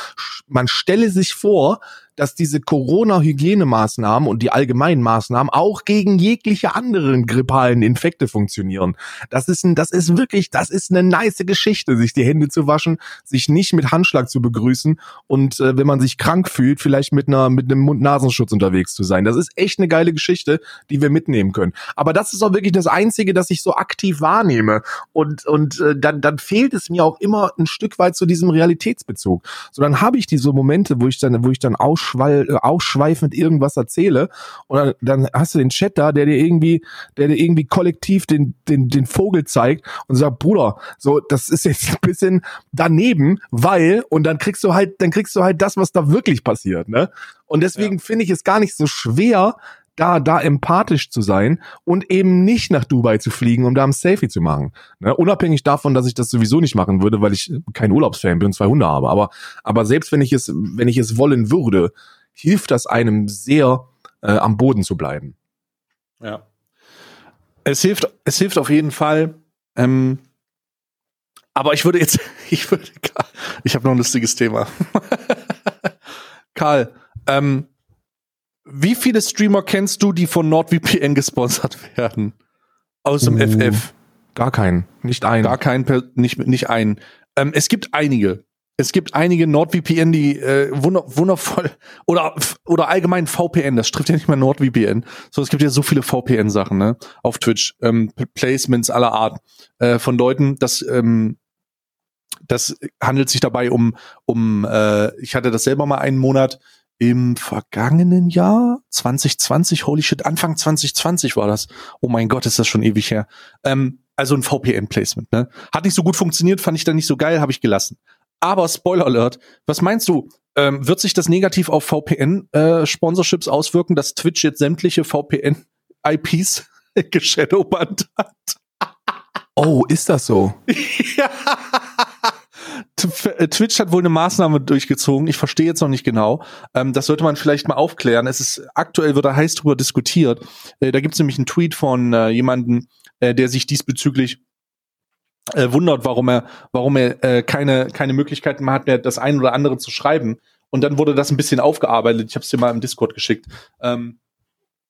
man stelle sich vor, dass diese Corona-Hygienemaßnahmen und die allgemeinen Maßnahmen auch gegen jegliche anderen grippalen Infekte funktionieren. Das ist ein, das ist wirklich, das ist eine nice Geschichte, sich die Hände zu waschen, sich nicht mit Handschlag zu begrüßen und äh, wenn man sich krank fühlt, vielleicht mit einer, mit einem Mund-Nasenschutz unterwegs zu sein. Das ist echt eine geile Geschichte, die wir mitnehmen können. Aber das ist auch wirklich das Einzige, das ich so aktiv wahrnehme. Und, und äh, dann, dann fehlt es mir auch immer ein Stück weit zu diesem Realitätsbezug. So, dann habe ich diese Momente, wo ich dann, wo ich dann ausschwall, äh, ausschweifend irgendwas erzähle und dann, dann hast du den Chat da, der dir irgendwie, der dir irgendwie kollektiv den, den, den Vogel zeigt und sagt, Bruder, so, das ist jetzt ein bisschen daneben, weil, und dann kriegst du halt, dann kriegst du halt das, was da wirklich passiert, ne? Und deswegen finde ich es gar nicht so schwer, da, da empathisch zu sein und eben nicht nach Dubai zu fliegen, um da ein Selfie zu machen. Ne? Unabhängig davon, dass ich das sowieso nicht machen würde, weil ich kein Urlaubsfan bin und zwei Hunde habe. Aber, aber selbst wenn ich es, wenn ich es wollen würde, hilft das einem sehr, äh, am Boden zu bleiben. Ja. Es hilft, es hilft auf jeden Fall. Ähm, aber ich würde jetzt, ich würde, ich habe noch ein lustiges Thema. Karl, ähm, wie viele Streamer kennst du, die von NordVPN gesponsert werden? Aus dem Uh, FF. Gar keinen, nicht einen. Gar kein, Per- nicht, nicht einen. Ähm, es gibt einige. Es gibt einige NordVPN, die äh, wunder, wundervoll oder oder allgemein VPN. Das trifft ja nicht mal NordVPN. So, es gibt ja so viele VPN-Sachen ne auf Twitch, ähm, Placements aller Art äh, von Leuten. Das ähm, das handelt sich dabei um um. Äh, ich hatte das selber mal einen Monat im vergangenen Jahr 2020. Holy shit, Anfang 2020 war das. Oh mein Gott, ist das schon ewig her. Ähm, also ein VPN-Placement. Ne? Hat nicht so gut funktioniert, fand ich dann nicht so geil, habe ich gelassen. Aber Spoiler Alert, was meinst du? Ähm, wird sich das negativ auf VPN-Sponsorships auswirken, dass Twitch jetzt sämtliche VPN-IPs geshadowbannt hat? Oh, ist das so? ja. Äh, Twitch hat wohl eine Maßnahme durchgezogen. Ich verstehe jetzt noch nicht genau. Ähm, das sollte man vielleicht mal aufklären. Es ist aktuell wird da heiß drüber diskutiert. Äh, da gibt es nämlich einen Tweet von äh, jemanden, äh, der sich diesbezüglich äh, wundert, warum er, warum er äh, keine keine Möglichkeiten mehr hat, mehr das ein oder andere zu schreiben. Und dann wurde das ein bisschen aufgearbeitet. Ich habe es dir mal im Discord geschickt. Ähm,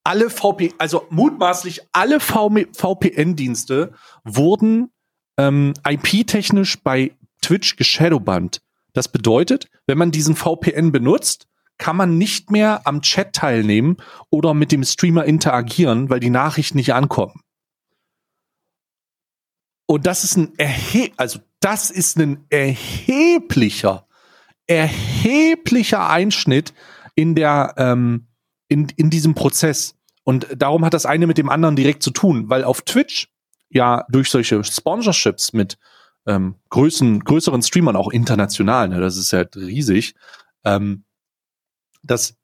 alle VP, also mutmaßlich alle VPN-Dienste wurden ähm, IP-technisch bei Twitch geshadowbannt. Das bedeutet, wenn man diesen VPN benutzt, kann man nicht mehr am Chat teilnehmen oder mit dem Streamer interagieren, weil die Nachrichten nicht ankommen. Und das ist ein erhe also das ist ein erheblicher, erheblicher Einschnitt in der, ähm, in, in diesem Prozess. Und darum hat das eine mit dem anderen direkt zu tun, weil auf Twitch ja durch solche Sponsorships mit ähm, größeren, größeren Streamern, auch international, ne, das ist ja riesig, ähm, dass,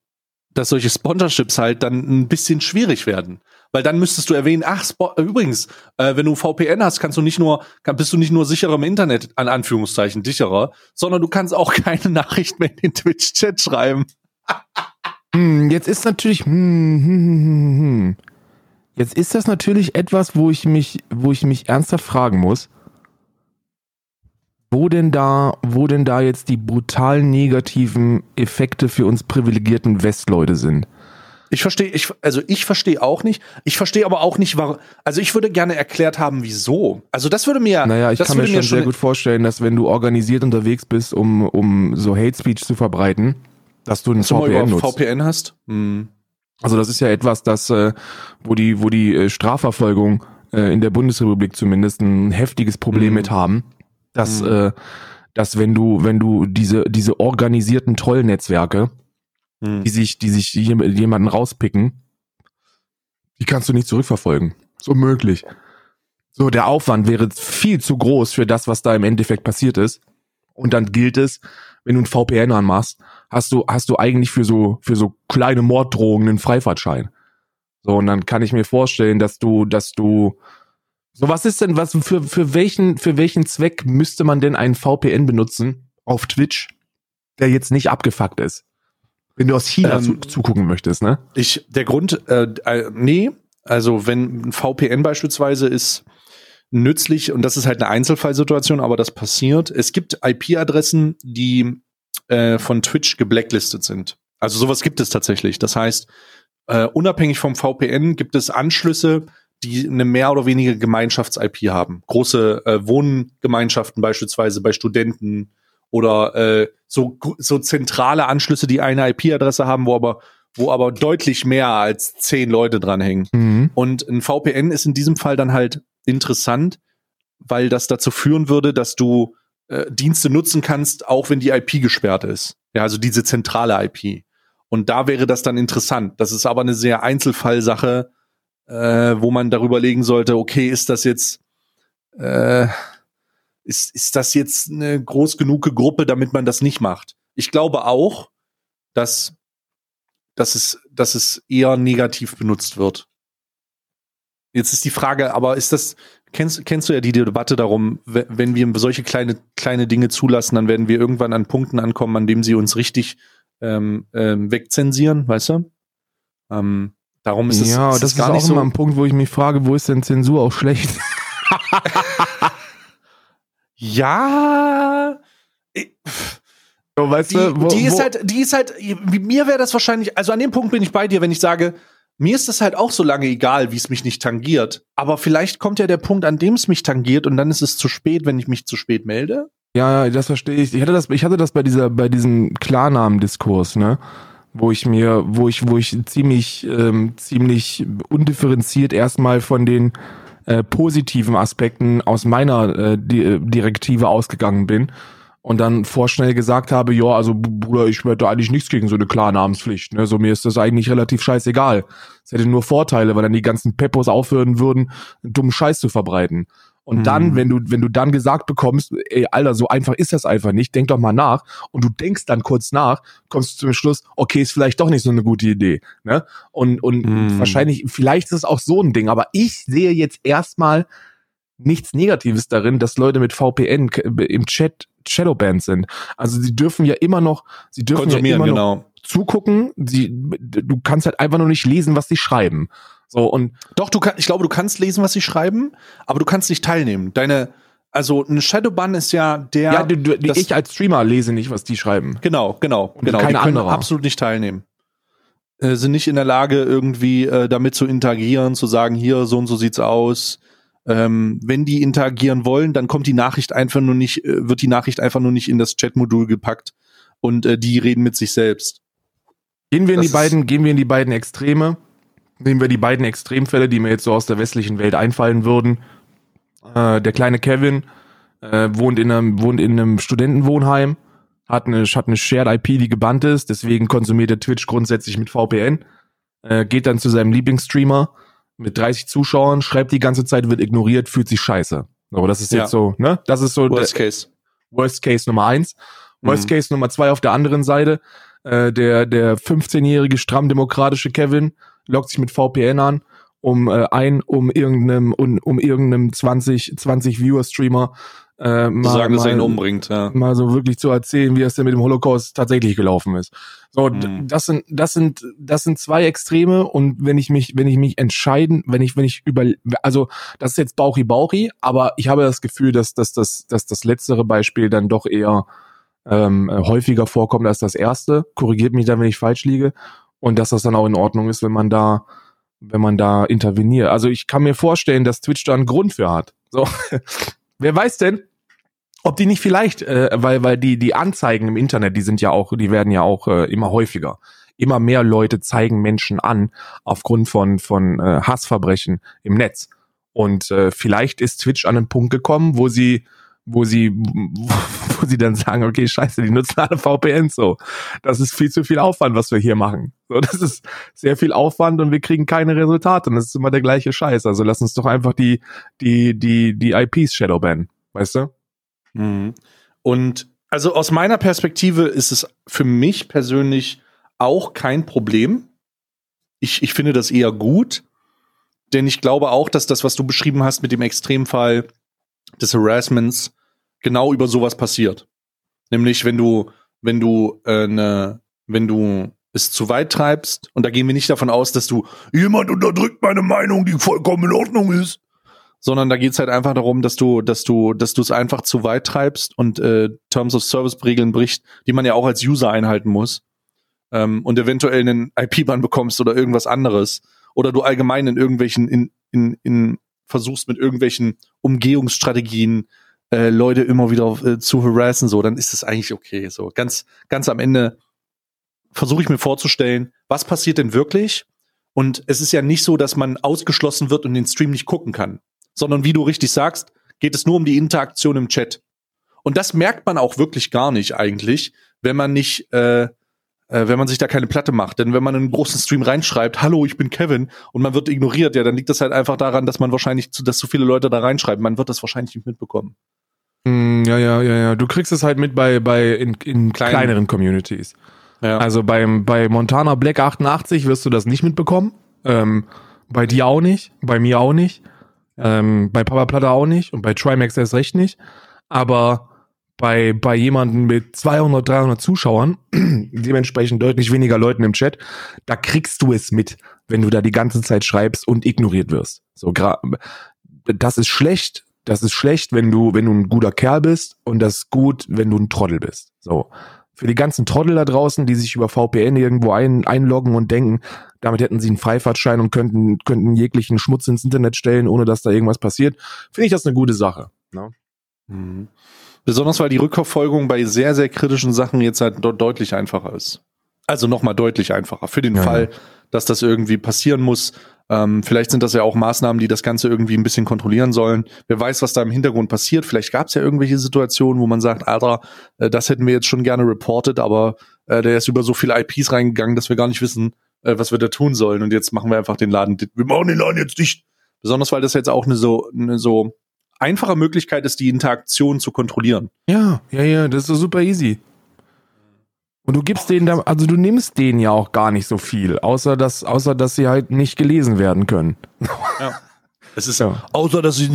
dass solche Sponsorships halt dann ein bisschen schwierig werden. Weil dann müsstest du erwähnen, ach, Spo äh, übrigens, äh, wenn du VPN hast, kannst du nicht nur, kann, bist du nicht nur sicherer im Internet, an Anführungszeichen sicherer, sondern du kannst auch keine Nachricht mehr in den Twitch-Chat schreiben. Hm, jetzt ist natürlich, hm, hm, hm, hm, hm. jetzt ist das natürlich etwas, wo ich mich, wo ich mich ernsthaft fragen muss, wo denn da, wo denn da jetzt die brutal negativen Effekte für uns privilegierten Westleute sind. Ich verstehe, ich, also ich verstehe auch nicht. Ich verstehe aber auch nicht, warum. Also ich würde gerne erklärt haben, wieso. Also das würde mir. Naja, ich das kann mir würde schon sehr gut vorstellen, dass wenn du organisiert unterwegs bist, um, um so Hate Speech zu verbreiten, dass du einen dass du VPN über nutzt. VPN hast. Hm. Also das ist ja etwas, das, äh, wo die, wo die äh, Strafverfolgung äh, in der Bundesrepublik zumindest ein heftiges Problem Mhm. mit haben, dass, Mhm. äh, dass wenn du, wenn du diese, diese organisierten Trollnetzwerke, Hm. die sich, die sich jem- jemanden rauspicken, die kannst du nicht zurückverfolgen. Ist unmöglich. So, der Aufwand wäre viel zu groß für das, was da im Endeffekt passiert ist. Und dann gilt es, wenn du ein VPN anmachst, hast du, hast du eigentlich für so, für so kleine Morddrohungen einen Freifahrtschein. So, und dann kann ich mir vorstellen, dass du, dass du, so was ist denn, was, für, für welchen, für welchen Zweck müsste man denn einen VPN benutzen auf Twitch, der jetzt nicht abgefuckt ist? Wenn du aus China Ähm, zu, zugucken möchtest, ne? Ich, der Grund, äh, äh, nee, also wenn ein VPN beispielsweise ist nützlich und das ist halt eine Einzelfallsituation, aber das passiert. Es gibt IP-Adressen, die äh, von Twitch geblacklistet sind. Also sowas gibt es tatsächlich. Das heißt, äh, unabhängig vom VPN gibt es Anschlüsse, die eine mehr oder weniger Gemeinschafts-IP haben. Große äh, Wohngemeinschaften beispielsweise bei Studenten oder äh, so, so zentrale Anschlüsse, die eine IP-Adresse haben, wo aber, wo aber deutlich mehr als zehn Leute dranhängen. Mhm. Und ein VPN ist in diesem Fall dann halt interessant, weil das dazu führen würde, dass du äh, Dienste nutzen kannst, auch wenn die IP gesperrt ist. Ja, also diese zentrale IP. Und da wäre das dann interessant. Das ist aber eine sehr Einzelfallsache, äh, wo man darüber legen sollte, okay, ist das jetzt, äh, ist, ist das jetzt eine groß genug Gruppe, damit man das nicht macht? Ich glaube auch, dass, dass, es, dass es eher negativ benutzt wird. Jetzt ist die Frage, aber ist das, kennst, kennst du ja die Debatte darum, we- wenn wir solche kleine, kleine Dinge zulassen, dann werden wir irgendwann an Punkten ankommen, an dem sie uns richtig ähm, ähm, wegzensieren, weißt du? Ähm, darum ist es, ja, ist das es ist gar auch nicht so. immer ein Punkt, wo ich mich frage, wo ist denn Zensur auch schlecht? Ja, ich- So, weißt die, du, wo, die ist wo, halt, die ist halt, mir wäre das wahrscheinlich, also an dem Punkt bin ich bei dir, wenn ich sage, mir ist das halt auch so lange egal, wie es mich nicht tangiert. Aber vielleicht kommt ja der Punkt, an dem es mich tangiert und dann ist es zu spät, wenn ich mich zu spät melde. Ja, ja, das verstehe ich. Ich hatte das, ich hatte das bei dieser, bei diesem Klarnamen-Diskurs, ne? Wo ich mir, wo ich, wo ich ziemlich, ähm, ziemlich undifferenziert erstmal von den äh, positiven Aspekten aus meiner äh, Di äh, Direktive ausgegangen bin und dann vorschnell gesagt habe, ja, also Bruder, ich da eigentlich nichts gegen so eine Klarnamenspflicht. Ne? So mir ist das eigentlich relativ scheißegal. Es hätte nur Vorteile, weil dann die ganzen Peppos aufhören würden, dummen Scheiß zu verbreiten. Und Mhm. dann, wenn du, wenn du dann gesagt bekommst, ey, Alter, so einfach ist das einfach nicht, denk doch mal nach. Und du denkst dann kurz nach, kommst du zum Schluss, okay, ist vielleicht doch nicht so eine gute Idee. Ne? Und, und Mhm. wahrscheinlich, vielleicht ist es auch so ein Ding, aber ich sehe jetzt erstmal nichts Negatives darin, dass Leute mit VPN im Chat Shadowband sind. Also sie dürfen ja immer noch, sie dürfen ja immer noch genau. zugucken. Sie, du kannst halt einfach nur nicht lesen, was sie schreiben. So und Doch, du kann, ich glaube, du kannst lesen, was sie schreiben, aber du kannst nicht teilnehmen. Deine, also ein Shadowban ist ja der. ja, du, du, das- ich als Streamer lese nicht, was die schreiben. Genau, genau, genau. kein die können anderer. absolut nicht teilnehmen. Äh, sind nicht in der Lage, irgendwie äh, damit zu interagieren, zu sagen, hier, so und so sieht's aus. Ähm, wenn die interagieren wollen, dann kommt die Nachricht einfach nur nicht, äh, wird die Nachricht einfach nur nicht in das Chatmodul gepackt und äh, die reden mit sich selbst. Gehen wir in Das die beiden, gehen wir in die beiden Extreme. Nehmen wir die beiden Extremfälle, die mir jetzt so aus der westlichen Welt einfallen würden. Äh, der kleine Kevin äh, wohnt, in einem, wohnt in einem Studentenwohnheim, hat eine, hat eine Shared IP, die gebannt ist, deswegen konsumiert er Twitch grundsätzlich mit VPN, äh, geht dann zu seinem Lieblingsstreamer mit 30 Zuschauern, schreibt die ganze Zeit, wird ignoriert, fühlt sich scheiße. So, das ist Ja. jetzt so, ne? Das ist so Worst Case. Worst Case Nummer eins. Worst Mhm. Case Nummer zwei auf der anderen Seite. Äh, der, der 15-jährige stramm demokratische Kevin loggt sich mit VPN an, um äh, ein, um irgendeinem, um, um irgendeinem 20, 20 Viewer-Streamer äh, mal, sagen, dass er ihn mal, umbringt, ja. mal so wirklich zu erzählen, wie es denn mit dem Holocaust tatsächlich gelaufen ist. So, Mhm. das sind, das sind, das sind zwei Extreme und wenn ich mich, wenn ich mich entscheiden, wenn ich, wenn ich über, also das ist jetzt Bauchi Bauchi, aber ich habe das Gefühl, dass, dass, dass, dass das letztere Beispiel dann doch eher ähm, äh, häufiger vorkommt als das erste. Korrigiert mich dann, wenn ich falsch liege und dass das dann auch in Ordnung ist, wenn man da, wenn man da interveniert. Also ich kann mir vorstellen, dass Twitch da einen Grund für hat. So, wer weiß denn, ob die nicht vielleicht, äh, weil weil die die Anzeigen im Internet, die sind ja auch, die werden ja auch äh, immer häufiger. Immer mehr Leute zeigen Menschen an aufgrund von von äh, Hassverbrechen im Netz. Und äh, vielleicht ist Twitch an einen Punkt gekommen, wo sie wo sie wo sie dann sagen, okay, scheiße, die nutzen alle VPNs so. Das ist viel zu viel Aufwand, was wir hier machen. So, das ist sehr viel Aufwand und wir kriegen keine Resultate und das ist immer der gleiche Scheiß. Also lass uns doch einfach die die die die IPs shadowbannen, weißt du? Mhm. Und also aus meiner Perspektive ist es für mich persönlich auch kein Problem. Ich, ich finde das eher gut, denn ich glaube auch, dass das, was du beschrieben hast mit dem Extremfall des Harassments, genau über sowas passiert. Nämlich, wenn du, wenn du äh, ne, wenn du es zu weit treibst, und da gehen wir nicht davon aus, dass du Jemand unterdrückt meine Meinung, die vollkommen in Ordnung ist. sondern da geht's halt einfach darum, dass du, dass du, dass du es einfach zu weit treibst und äh, Terms of Service Regeln bricht, die man ja auch als User einhalten muss ähm, und eventuell einen IP-Ban bekommst oder irgendwas anderes oder du allgemein in irgendwelchen in, in, in versuchst mit irgendwelchen Umgehungsstrategien äh, Leute immer wieder äh, zu harassen, so, dann ist es eigentlich okay. So ganz, ganz am Ende versuche ich mir vorzustellen, was passiert denn wirklich? Und es ist ja nicht so, dass man ausgeschlossen wird und den Stream nicht gucken kann, sondern wie du richtig sagst, geht es nur um die Interaktion im Chat. Und das merkt man auch wirklich gar nicht eigentlich, wenn man nicht, äh, äh, wenn man sich da keine Platte macht. Denn wenn man in einen großen Stream reinschreibt, hallo, ich bin Kevin, und man wird ignoriert, ja, dann liegt das halt einfach daran, dass man wahrscheinlich, zu, dass zu viele Leute da reinschreiben. Man wird das wahrscheinlich nicht mitbekommen. Mm, Ja, ja, ja, ja. Du kriegst es halt mit bei, bei in, in Kleinen- kleineren Communities. Ja. Also beim, bei Montana Black 88 wirst du das nicht mitbekommen. Ähm, bei dir auch nicht, bei mir auch nicht, ähm, bei Papa Platte auch nicht und bei Trimax erst recht nicht. Aber bei, bei jemanden mit 200, 300 Zuschauern, dementsprechend deutlich weniger Leuten im Chat, da kriegst du es mit, wenn du da die ganze Zeit schreibst und ignoriert wirst. So, das ist schlecht. Das ist schlecht, wenn du, wenn du ein guter Kerl bist und das ist gut, wenn du ein Trottel bist. So. Für die ganzen Trottel da draußen, die sich über VPN irgendwo ein, einloggen und denken, damit hätten sie einen Freifahrtschein und könnten, könnten jeglichen Schmutz ins Internet stellen, ohne dass da irgendwas passiert, finde ich das eine gute Sache. Ne? Mhm. Besonders weil die Rückverfolgung bei sehr, sehr kritischen Sachen jetzt halt de deutlich einfacher ist. Also nochmal deutlich einfacher. Für den Ja, Fall, dass das irgendwie passieren muss. Ähm, vielleicht sind das ja auch Maßnahmen, die das Ganze irgendwie ein bisschen kontrollieren sollen. Wer weiß, was da im Hintergrund passiert. Vielleicht gab es ja irgendwelche Situationen, wo man sagt, Alter, äh, das hätten wir jetzt schon gerne reported, aber äh, der ist über so viele IPs reingegangen, dass wir gar nicht wissen, äh, was wir da tun sollen. Und jetzt machen wir einfach den Laden. Wir machen den Laden jetzt dicht. Besonders weil das jetzt auch eine so, eine so einfache Möglichkeit ist, die Interaktion zu kontrollieren. Ja, ja, ja, das ist super easy. Und du gibst denen da, also du nimmst denen ja auch gar nicht so viel, außer dass, außer dass sie halt nicht gelesen werden können. Es ist Ja. außer dass sie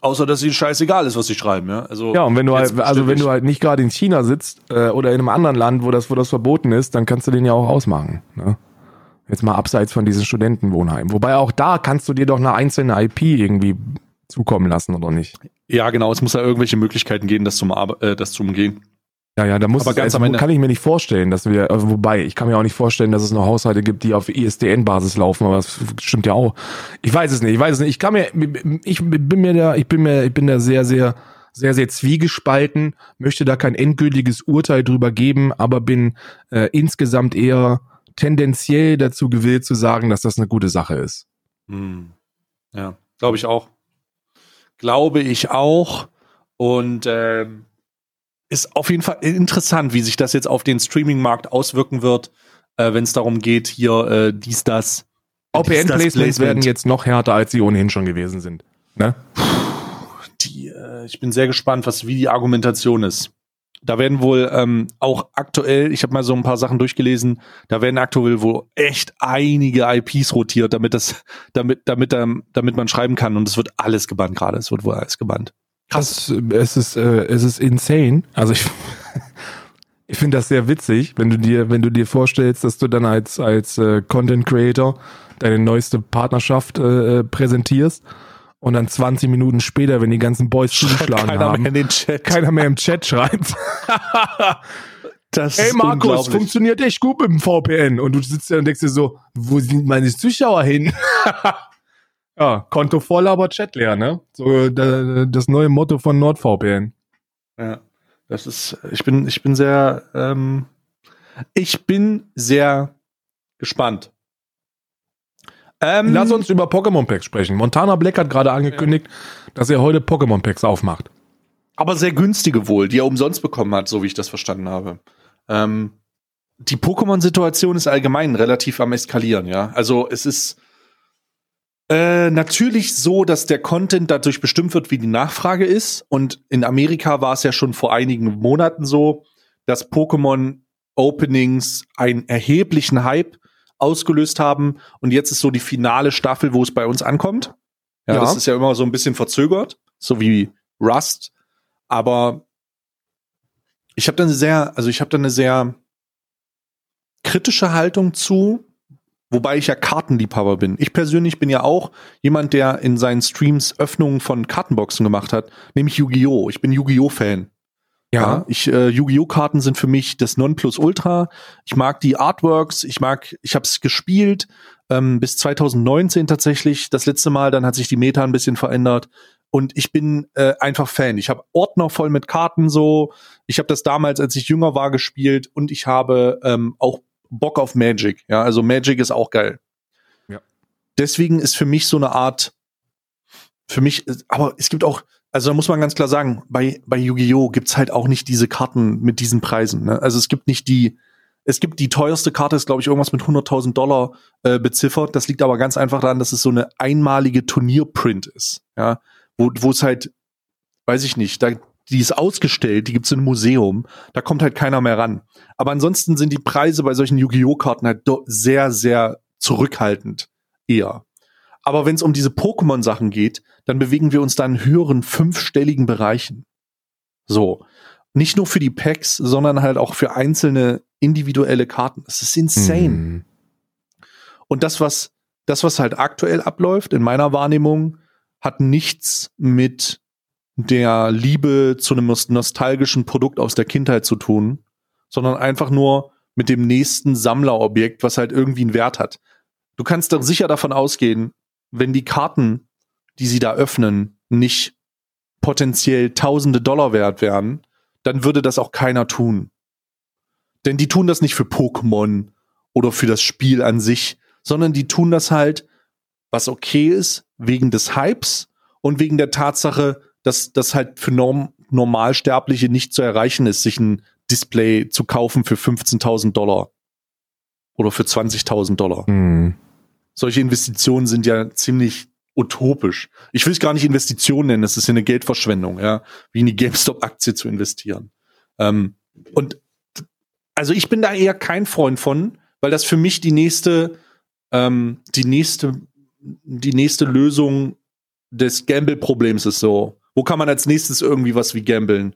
außer dass ihnen scheißegal ist, was sie schreiben, ja. Also Ja, und wenn du halt, also wenn du halt nicht gerade in China sitzt äh, oder in einem anderen Land, wo das, wo das verboten ist, dann kannst du den ja auch ausmachen. Ne? Jetzt mal abseits von diesen Studentenwohnheimen. Wobei auch da kannst du dir doch eine einzelne IP irgendwie zukommen lassen, oder nicht? ja genau, es muss ja irgendwelche Möglichkeiten geben, das zum Arbe- äh, das zu umgehen. Ja, ja, da muss Aber es, ganz also, am Ende- kann ich mir nicht vorstellen, dass wir, also wobei, ich kann mir auch nicht vorstellen, dass es noch Haushalte gibt, die auf ISDN-Basis laufen, aber das stimmt ja auch. Ich weiß es nicht, ich weiß es nicht. Ich kann mir, ich bin mir da, ich bin mir, ich bin da sehr, sehr, sehr, sehr zwiegespalten, möchte da kein endgültiges Urteil drüber geben, aber bin äh, insgesamt eher tendenziell dazu gewillt zu sagen, dass das eine gute Sache ist. Hm. Ja, glaube ich auch. Glaube ich auch. Und ähm, ist auf jeden Fall interessant, wie sich das jetzt auf den Streaming-Markt auswirken wird, äh, wenn es darum geht, hier äh, dies, das. OPN-Placements werden jetzt noch härter, als sie ohnehin schon gewesen sind. Ne? die, äh, ich bin sehr gespannt, was wie die Argumentation ist. Da werden wohl ähm, auch aktuell, ich habe mal so ein paar Sachen durchgelesen, da werden aktuell wohl echt einige IPs rotiert, damit das, damit, damit, ähm, damit man schreiben kann und es wird alles gebannt gerade. Es wird wohl alles gebannt. Krass. Es ist, äh, es ist insane. Also ich, ich finde das sehr witzig, wenn du dir, wenn du dir vorstellst, dass du dann als, als äh, Content Creator deine neueste Partnerschaft äh, äh, präsentierst und dann 20 Minuten später, wenn die ganzen Boys zugeschlagen Keiner haben, mehr in den Chat. keiner mehr im Chat schreibt. Das Hey Markus, funktioniert echt gut mit dem VPN. Und du sitzt da und denkst dir so, wo sind meine Zuschauer hin? ja, Konto voll, aber Chat leer, ne? So da, das neue Motto von NordVPN. Ja, das ist, ich bin, ich bin sehr, ähm, ich bin sehr gespannt. Ähm, Lass uns über Pokémon Packs sprechen. Montana Black hat gerade angekündigt, dass er heute Pokémon Packs aufmacht. aber sehr günstige wohl, die er umsonst bekommen hat, so wie ich das verstanden habe. Ähm, die Pokémon-Situation ist allgemein relativ am eskalieren, ja. Also es ist äh, natürlich so, dass der Content dadurch bestimmt wird, wie die Nachfrage ist. Und in Amerika war es ja schon vor einigen Monaten so, dass Pokémon Openings einen erheblichen Hype ausgelöst haben. Und jetzt ist so die finale Staffel, wo es bei uns ankommt. Ja, Ja. das ist ja immer so ein bisschen verzögert, so wie Rust. Aber ich habe da eine sehr, also ich habe da eine sehr kritische Haltung zu, wobei ich ja Kartenliebhaber bin. Ich persönlich bin ja auch jemand, der in seinen Streams Öffnungen von Kartenboxen gemacht hat, nämlich Yu-Gi-Oh! Ich bin Yu-Gi-Oh! Ja, ich äh, Yu-Gi-Oh Karten sind für mich das Nonplusultra. Ich mag die Artworks, ich mag, ich habe es gespielt ähm, bis 2019 tatsächlich. Das letzte Mal, dann hat sich die Meta ein bisschen verändert und ich bin äh, einfach Fan. Ich habe Ordner voll mit Karten so. Ich habe das damals, als ich jünger war, gespielt und ich habe ähm, auch Bock auf Magic. Ja, also Magic ist auch geil. Ja. Deswegen ist für mich so eine Art, für mich, aber es gibt auch, also da muss man ganz klar sagen, bei, bei Yu-Gi-Oh! gibt's halt auch nicht diese Karten mit diesen Preisen. Ne? Also es gibt nicht die, es gibt die teuerste Karte, ist glaube ich irgendwas mit 100.000 Dollar äh, beziffert. Das liegt aber ganz einfach daran, dass es so eine einmalige Turnierprint ist. Ja, wo wo es halt, weiß ich nicht, da die ist ausgestellt, die gibt's im Museum, da kommt halt keiner mehr ran. Aber ansonsten sind die Preise bei solchen Yu-Gi-Oh! Karten halt sehr, sehr zurückhaltend eher. Aber wenn es um diese Pokémon-Sachen geht, dann bewegen wir uns da in höheren fünfstelligen Bereichen. So. Nicht nur für die Packs, sondern halt auch für einzelne individuelle Karten. Das ist insane. Mhm. Und das, was, das, was halt aktuell abläuft, in meiner Wahrnehmung, hat nichts mit der Liebe zu einem nos- nostalgischen Produkt aus der Kindheit zu tun, sondern einfach nur mit dem nächsten Sammlerobjekt, was halt irgendwie einen Wert hat. Du kannst doch sicher davon ausgehen, wenn die Karten, die sie da öffnen, nicht potenziell tausende Dollar wert wären, dann würde das auch keiner tun. Denn die tun das nicht für Pokémon oder für das Spiel an sich, sondern die tun das halt, was okay ist, wegen des Hypes und wegen der Tatsache, dass das halt für Norm Normalsterbliche nicht zu erreichen ist, sich ein Display zu kaufen für 15.000 Dollar oder für 20.000 Dollar. Mhm. Solche Investitionen sind ja ziemlich utopisch. Ich will es gar nicht Investition nennen, das ist ja eine Geldverschwendung, ja, wie in die GameStop-Aktie zu investieren. Ähm, und also ich bin da eher kein Freund von, weil das für mich die nächste, ähm, die nächste, die nächste Lösung des Gamble-Problems ist so. Wo kann man als nächstes irgendwie was wie gambeln?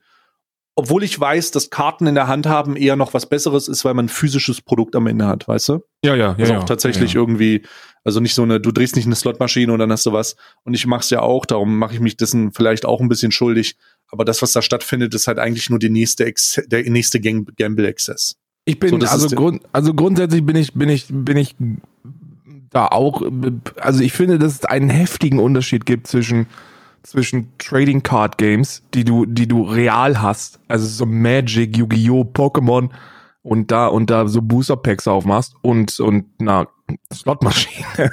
Obwohl ich weiß, dass Karten in der Hand haben eher noch was Besseres ist, weil man ein physisches Produkt am Ende hat, weißt du? Ja, ja, ja. Also ja. auch tatsächlich ja, irgendwie, also nicht so eine, du drehst nicht eine Slotmaschine und dann hast du was. Und ich mach's ja auch, darum mache ich mich dessen vielleicht auch ein bisschen schuldig. Aber das, was da stattfindet, ist halt eigentlich nur die nächste Ex der nächste Gamble-Exzess. Ich bin So, also Grund, also grundsätzlich bin ich bin ich bin ich da auch also ich finde, dass es einen heftigen Unterschied gibt zwischen zwischen Trading Card Games, die du die du real hast, also so Magic, Yu-Gi-Oh, Pokémon und da und da so Booster Packs aufmachst und und na Slotmaschine.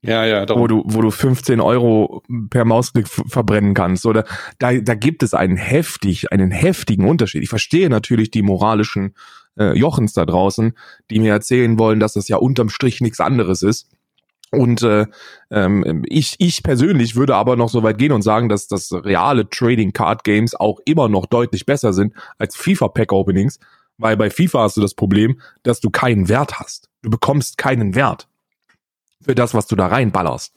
Ja, ja, wo darum. du, wo du 15 Euro per Mausklick verbrennen kannst. Oder da, da gibt es einen heftig, einen heftigen Unterschied. Ich verstehe natürlich die moralischen äh, Jochens da draußen, die mir erzählen wollen, dass das ja unterm Strich nichts anderes ist. Und äh, ähm, ich, ich persönlich würde aber noch so weit gehen und sagen, dass das reale Trading Card Games auch immer noch deutlich besser sind als FIFA Pack Openings, weil bei FIFA hast du das Problem, dass du keinen Wert hast. Du bekommst keinen Wert für das, was du da reinballerst.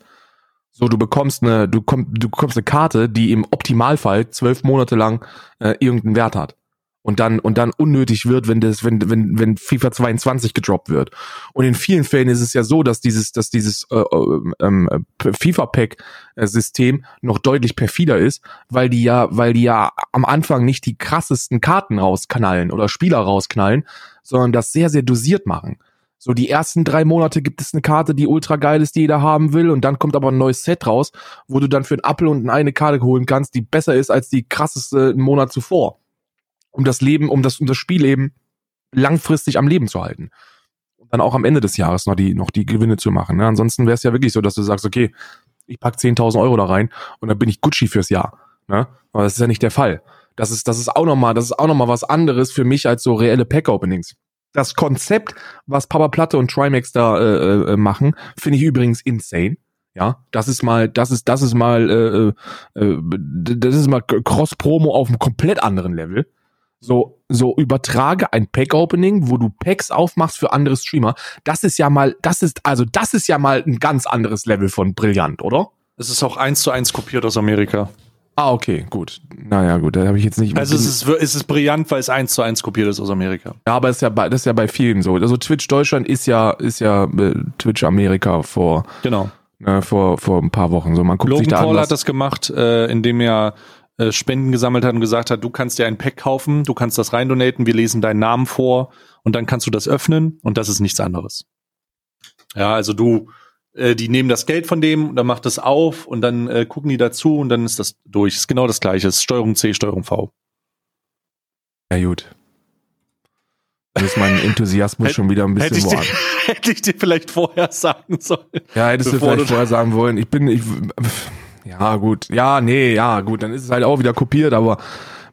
So, du bekommst eine, du, komm, du bekommst eine Karte, die im Optimalfall zwölf Monate lang äh, irgendeinen Wert hat. Und dann, und dann unnötig wird, wenn das, wenn, wenn, wenn FIFA 22 gedroppt wird. Und in vielen Fällen ist es ja so, dass dieses, dass dieses äh, äh, ähm, äh, FIFA-Pack-System noch deutlich perfider ist, weil die ja, weil die ja am Anfang nicht die krassesten Karten rausknallen oder Spieler rausknallen, sondern das sehr, sehr dosiert machen. So die ersten drei Monate gibt es eine Karte, die ultra geil ist, die jeder haben will, und dann kommt aber ein neues Set raus, wo du dann für einen Apfel und eine Karte holen kannst, die besser ist als die krasseste einen Monat zuvor. Um das Leben, um das, um das Spiel eben langfristig am Leben zu halten. Und dann auch am Ende des Jahres noch die, noch die Gewinne zu machen. Ne? Ansonsten wäre es ja wirklich so, dass du sagst, okay, ich pack 10.000 Euro da rein und dann bin ich Gucci fürs Jahr. Ne? Aber das ist ja nicht der Fall. Das ist, das ist auch nochmal, das ist auch noch mal was anderes für mich als so reelle Pack-Openings. Das Konzept, was Papa Platte und Trimax da äh, äh, machen, finde ich übrigens insane. Ja, das ist mal, das ist, das ist mal, äh, äh, das ist mal Cross-Promo auf einem komplett anderen Level. So, so übertrage ein Pack-Opening, wo du Packs aufmachst für andere Streamer. Das ist ja mal, das ist, also das ist ja mal ein ganz anderes Level von brillant, oder? Es ist auch eins zu eins kopiert aus Amerika. Ah, okay, gut. Naja, gut, da habe ich jetzt nicht. Also es ist, es ist brillant, weil es eins zu eins kopiert ist aus Amerika. Ja, aber ist ja bei, das ist ja bei vielen so. Also Twitch Deutschland ist ja, ist ja äh, Twitch Amerika vor, Genau. äh, vor, vor ein paar Wochen so. Man guckt sich Logan da an. Paul Was, hat das gemacht, äh, indem er äh, Spenden gesammelt hat und gesagt hat, du kannst dir ein Pack kaufen, du kannst das reindonaten, wir lesen deinen Namen vor und dann kannst du das öffnen und das ist nichts anderes. Ja, also du, äh, die nehmen das Geld von dem und dann macht das auf und dann äh, gucken die dazu und dann ist das durch. Ist genau das gleiche. Ist Steuerung C, Steuerung V. ja, gut. Da ist mein Enthusiasmus schon wieder ein Hätte bisschen woanders. hätte ich dir vielleicht vorher sagen sollen. Ja, hättest du vielleicht vorher sagen wollen. Ich bin, ich, ja, gut. Ja, nee, ja, gut. Dann ist es halt auch wieder kopiert, aber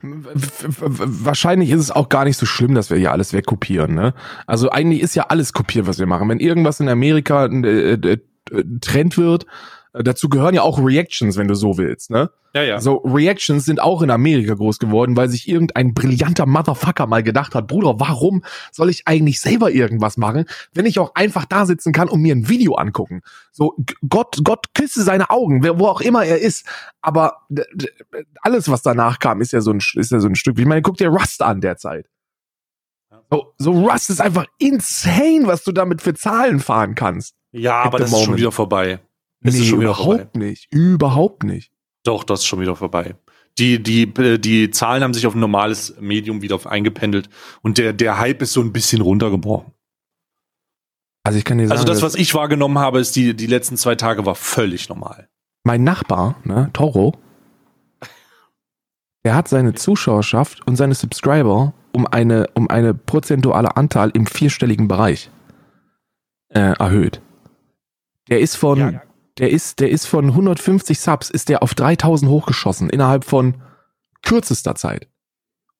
wahrscheinlich ist es auch gar nicht so schlimm, dass wir hier alles wegkopieren, ne? Also eigentlich ist ja alles kopiert, was wir machen. Wenn irgendwas in Amerika äh, äh, äh, Trend wird, dazu gehören ja auch Reactions, wenn du so willst, ne? Ja, ja. So, Reactions sind auch in Amerika groß geworden, weil sich irgendein brillanter Motherfucker mal gedacht hat, Bruder, warum soll ich eigentlich selber irgendwas machen, wenn ich auch einfach da sitzen kann und mir ein Video angucken? So, Gott, Gott küsse seine Augen, wer, wo auch immer er ist. Aber alles, was danach kam, ist ja so ein, ist ja so ein Stück. Ich meine, guck dir Rust an derzeit. So, so Rust ist einfach insane, was du damit für Zahlen fahren kannst. ja, aber das ist schon moment. wieder vorbei. Es ist schon wieder überhaupt nicht. Überhaupt nicht. Doch, das ist schon wieder vorbei. Die, die, äh, die Zahlen haben sich auf ein normales Medium wieder auf eingependelt und der, der Hype ist so ein bisschen runtergebrochen. Also ich kann dir sagen, Also das, was ich wahrgenommen habe, ist die, die letzten zwei Tage war völlig normal. mein Nachbar, ne, Toro, der hat seine Zuschauerschaft und seine Subscriber um eine, um eine prozentuale Anteil im vierstelligen Bereich äh, erhöht. Der ist von, Ja. Der ist, der ist von 150 Subs, ist der auf 3000 hochgeschossen innerhalb von kürzester Zeit.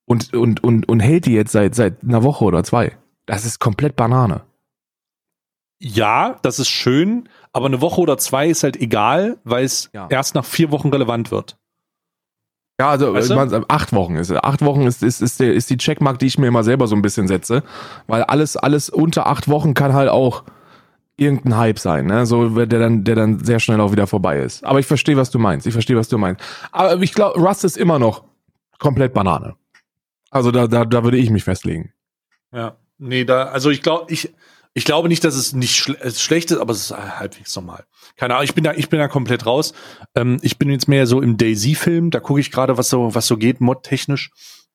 Und, und, und, und hält die jetzt seit, seit einer Woche oder zwei. Das ist komplett Banane. Ja, das ist schön, aber eine Woche oder zwei ist halt egal, weil es Ja. erst nach vier Wochen relevant wird. Ja, also Weißt du? acht Wochen ist acht Wochen ist, ist, ist, der, ist die Checkmark, die ich mir immer selber so ein bisschen setze, weil alles alles unter acht Wochen kann halt auch irgendein Hype sein, ne? So der dann der dann sehr schnell auch wieder vorbei ist. Aber ich verstehe, was du meinst. Ich verstehe, was du meinst. Aber ich glaube, Rust ist immer noch komplett Banane. Also da da da würde ich mich festlegen. Ja. Nee, da, also ich glaube, ich, ich glaube nicht, dass es nicht schle es schlecht ist, aber es ist halbwegs normal. Keine Ahnung, ich bin da, ich bin da komplett raus. Ähm, ich bin jetzt mehr so im Daisy-Film, da gucke ich gerade, was so, was so geht, modtechnisch.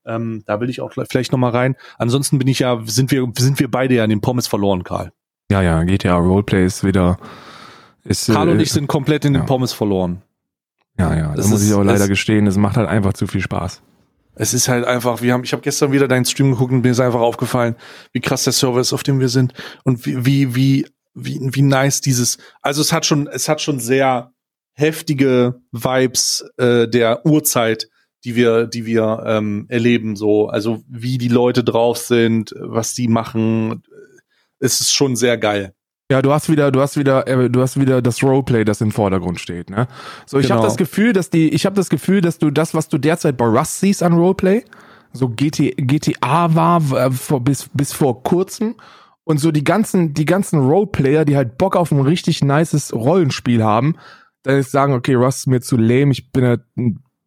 Ähm, da will ich auch vielleicht noch mal rein. Ansonsten bin ich ja, sind wir, sind wir beide ja in den Pommes verloren, Karl. Ja, ja, GTA Roleplay ist wieder ist Karl und äh, ich sind komplett in den ja. Pommes verloren. ja, ja, da das muss ist- ich auch leider das- gestehen, es macht halt einfach zu viel Spaß. Es ist halt einfach, wir haben, ich habe gestern wieder deinen Stream geguckt und mir ist einfach aufgefallen, wie krass der Server ist, auf dem wir sind und wie, wie, wie wie, wie nice dieses, also es hat schon, es hat schon sehr heftige Vibes äh, der Urzeit, die wir, die wir ähm, erleben, so, also wie die Leute drauf sind, was die machen, es ist schon sehr geil. Ja, du hast wieder, du hast wieder, äh, du hast wieder das Roleplay, das im Vordergrund steht. Ne? So, ich Genau. habe das Gefühl, dass die, ich habe das Gefühl, dass du das, was du derzeit bei Rust siehst an Roleplay, so GT, GTA war äh, vor, bis bis vor kurzem und so die ganzen, die ganzen Roleplayer, die halt Bock auf ein richtig nices Rollenspiel haben, dann ist sagen, okay, Rust ist mir zu lame, ich bin halt,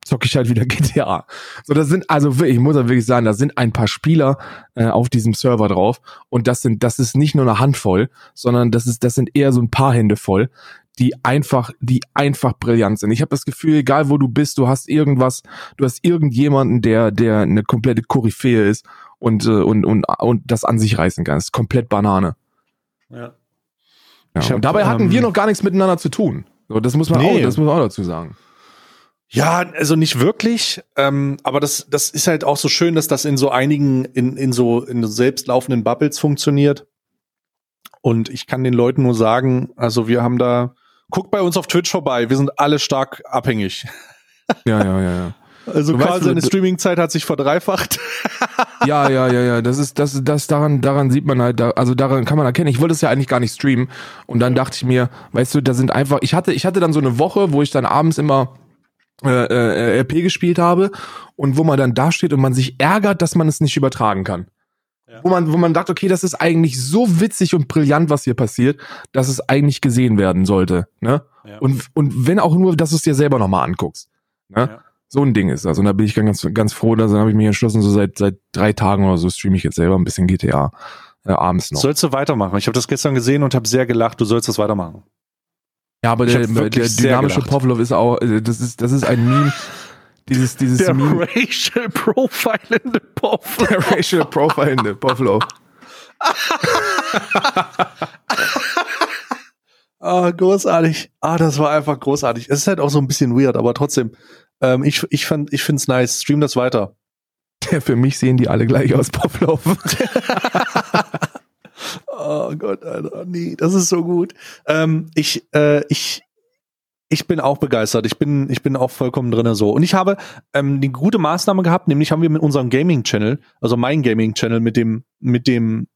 zocke ich halt wieder GTA. So, das sind, also wirklich, ich muss ja wirklich sagen, da sind ein paar Spieler äh, auf diesem Server drauf und das sind, das ist nicht nur eine Handvoll, sondern das ist, das sind eher so ein paar Hände voll, die einfach, die einfach brillant sind. Ich habe das Gefühl, egal wo du bist, du hast irgendwas, du hast irgendjemanden, der, der eine komplette Koryphäe ist und, äh, und, und, und das an sich reißen kann. Das ist komplett Banane. Ja. Ja. Ich hab, und dabei hatten ähm, wir noch gar nichts miteinander zu tun. So, das muss man Nee. auch, das muss man auch dazu sagen. Ja, also nicht wirklich, ähm, aber das, das ist halt auch so schön, dass das in so einigen, in, in so in so selbstlaufenden Bubbles funktioniert. Und ich kann den Leuten nur sagen, also wir haben da, guckt bei uns auf Twitch vorbei, wir sind alle stark abhängig. Ja, ja, ja, ja. Also Du Karl, weißt, seine Streamingzeit hat sich verdreifacht. Ja, ja, ja, ja. Das ist, das, das daran, daran sieht man halt, also daran kann man erkennen. Ich wollte es ja eigentlich gar nicht streamen. Und dann dachte ich mir, weißt du, da sind einfach, ich hatte, ich hatte dann so eine Woche, wo ich dann abends immer äh, äh, RP gespielt habe und wo man dann da steht und man sich ärgert, dass man es nicht übertragen kann. Ja. Wo man, wo man dachte, okay, das ist eigentlich so witzig und brillant, was hier passiert, dass es eigentlich gesehen werden sollte. Ne? Ja. Und, und wenn auch nur, dass du es dir selber nochmal anguckst. Ne? Ja. So ein Ding ist das. Und da bin ich ganz, ganz froh, dass dann habe ich mich entschlossen, so seit, seit drei Tagen oder so streame ich jetzt selber ein bisschen GTA äh, abends noch. Sollst du weitermachen? Ich habe das gestern gesehen und habe sehr gelacht. Du sollst das weitermachen. Ja, aber der, der dynamische. Pavlov ist auch, äh, das ist, das ist ein Meme. Dieses, dieses Der Meme. Racial Profilende Puff. Der Racial Profilende Pavlov. Ah, großartig. Ah, das war einfach großartig. Es ist halt auch so ein bisschen weird, aber trotzdem. Ähm, ich ich fand, ich find's nice. Stream das weiter. Ja, für mich sehen die alle gleich aus, Pavlov. Oh Gott, Alter, nee, das ist so gut. Ähm, ich, äh, ich, ich bin auch begeistert. Ich bin, ich bin auch vollkommen drinne so. Und ich habe ähm, eine gute Maßnahme gehabt, nämlich haben wir mit unserem Gaming-Channel, also mein Gaming-Channel, mit dem, mit dem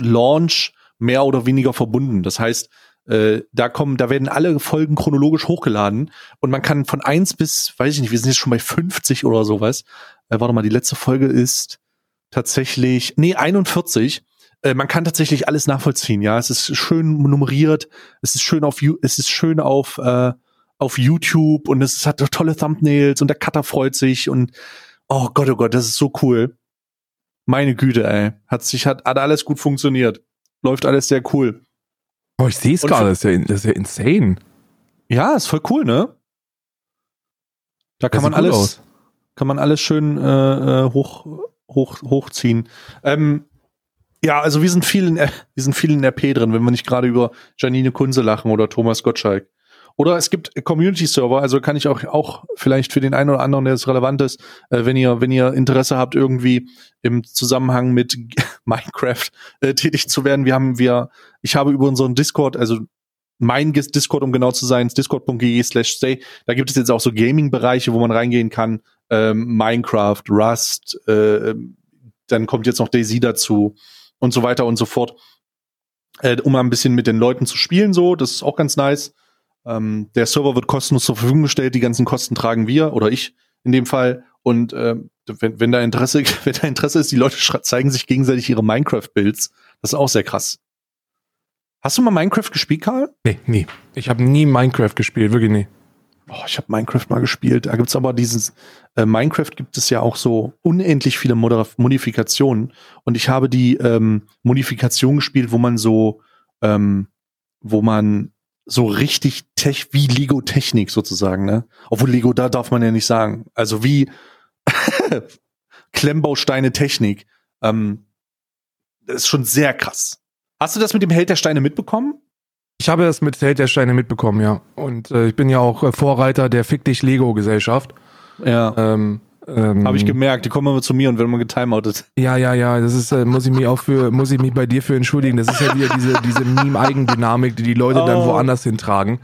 Launch mehr oder weniger verbunden. Das heißt, äh, da kommen, da werden alle Folgen chronologisch hochgeladen und man kann von eins bis, weiß ich nicht, wir sind jetzt schon bei 50 oder sowas. Äh, warte mal, die letzte Folge ist tatsächlich, nee, 41. Äh, man kann tatsächlich alles nachvollziehen, ja. Es ist schön nummeriert, es ist schön auf, es ist schön auf, äh, auf YouTube und es hat tolle Thumbnails und der Cutter freut sich und oh Gott, oh Gott, das ist so cool. Meine Güte, ey. Hat sich, hat, hat alles gut funktioniert. Läuft alles sehr cool. Oh, ich sehe es gerade, das ist ja, das ist ja insane. Ja, ist voll cool, ne? Da kann man alles, aus. kann man alles schön äh, äh, hoch, hoch, hochziehen. Ähm, ja, also wir sind viel in, wir sind viel in RP drin, wenn wir nicht gerade über Janine Kunze lachen oder Thomas Gottschalk. Oder es gibt Community-Server, also kann ich auch, auch vielleicht für den einen oder anderen, der es relevant ist, äh, wenn ihr, wenn ihr Interesse habt, irgendwie im Zusammenhang mit Minecraft äh, tätig zu werden. Wir haben, wir, ich habe über unseren Discord, also mein Discord, um genau zu sein, ist discord.de slash stay. Da gibt es jetzt auch so Gaming-Bereiche, wo man reingehen kann. Ähm, Minecraft, Rust, äh, ähm, dann kommt jetzt noch Daisy dazu und so weiter und so fort. Äh, um mal ein bisschen mit den Leuten zu spielen, so, das ist auch ganz nice. Ähm, der Server wird kostenlos zur Verfügung gestellt, die ganzen Kosten tragen wir oder ich in dem Fall. Und ähm, wenn, wenn da Interesse, wenn da Interesse ist, die Leute zeigen sich gegenseitig ihre Minecraft-Builds. Das ist auch sehr krass. Hast du mal Minecraft gespielt, Karl? Nee, nie. Ich habe nie Minecraft gespielt, wirklich nie. Oh, ich habe Minecraft mal gespielt. Da gibt's aber dieses äh, Minecraft gibt es ja auch so unendlich viele Modera Modifikationen und ich habe die ähm, Modifikation gespielt, wo man so ähm, wo man so richtig Tech wie Lego Technik sozusagen, ne? Obwohl Lego da darf man ja nicht sagen. Also wie Klemmbausteine Technik. Ähm, das ist schon sehr krass. Hast du das mit dem Held der Steine mitbekommen? Ich habe das mit Held der Steine mitbekommen, ja. Und äh, ich bin ja auch äh, Vorreiter der Fick dich Lego Gesellschaft. Ja. Ähm, Ähm, Habe ich gemerkt, die kommen immer zu mir und werden immer getimeoutet. Ja, ja, ja, das ist, äh, muss ich mich auch für, muss ich mich bei dir für entschuldigen. Das ist ja wieder diese, diese Meme-Eigendynamik, die die Leute dann Oh. woanders hintragen.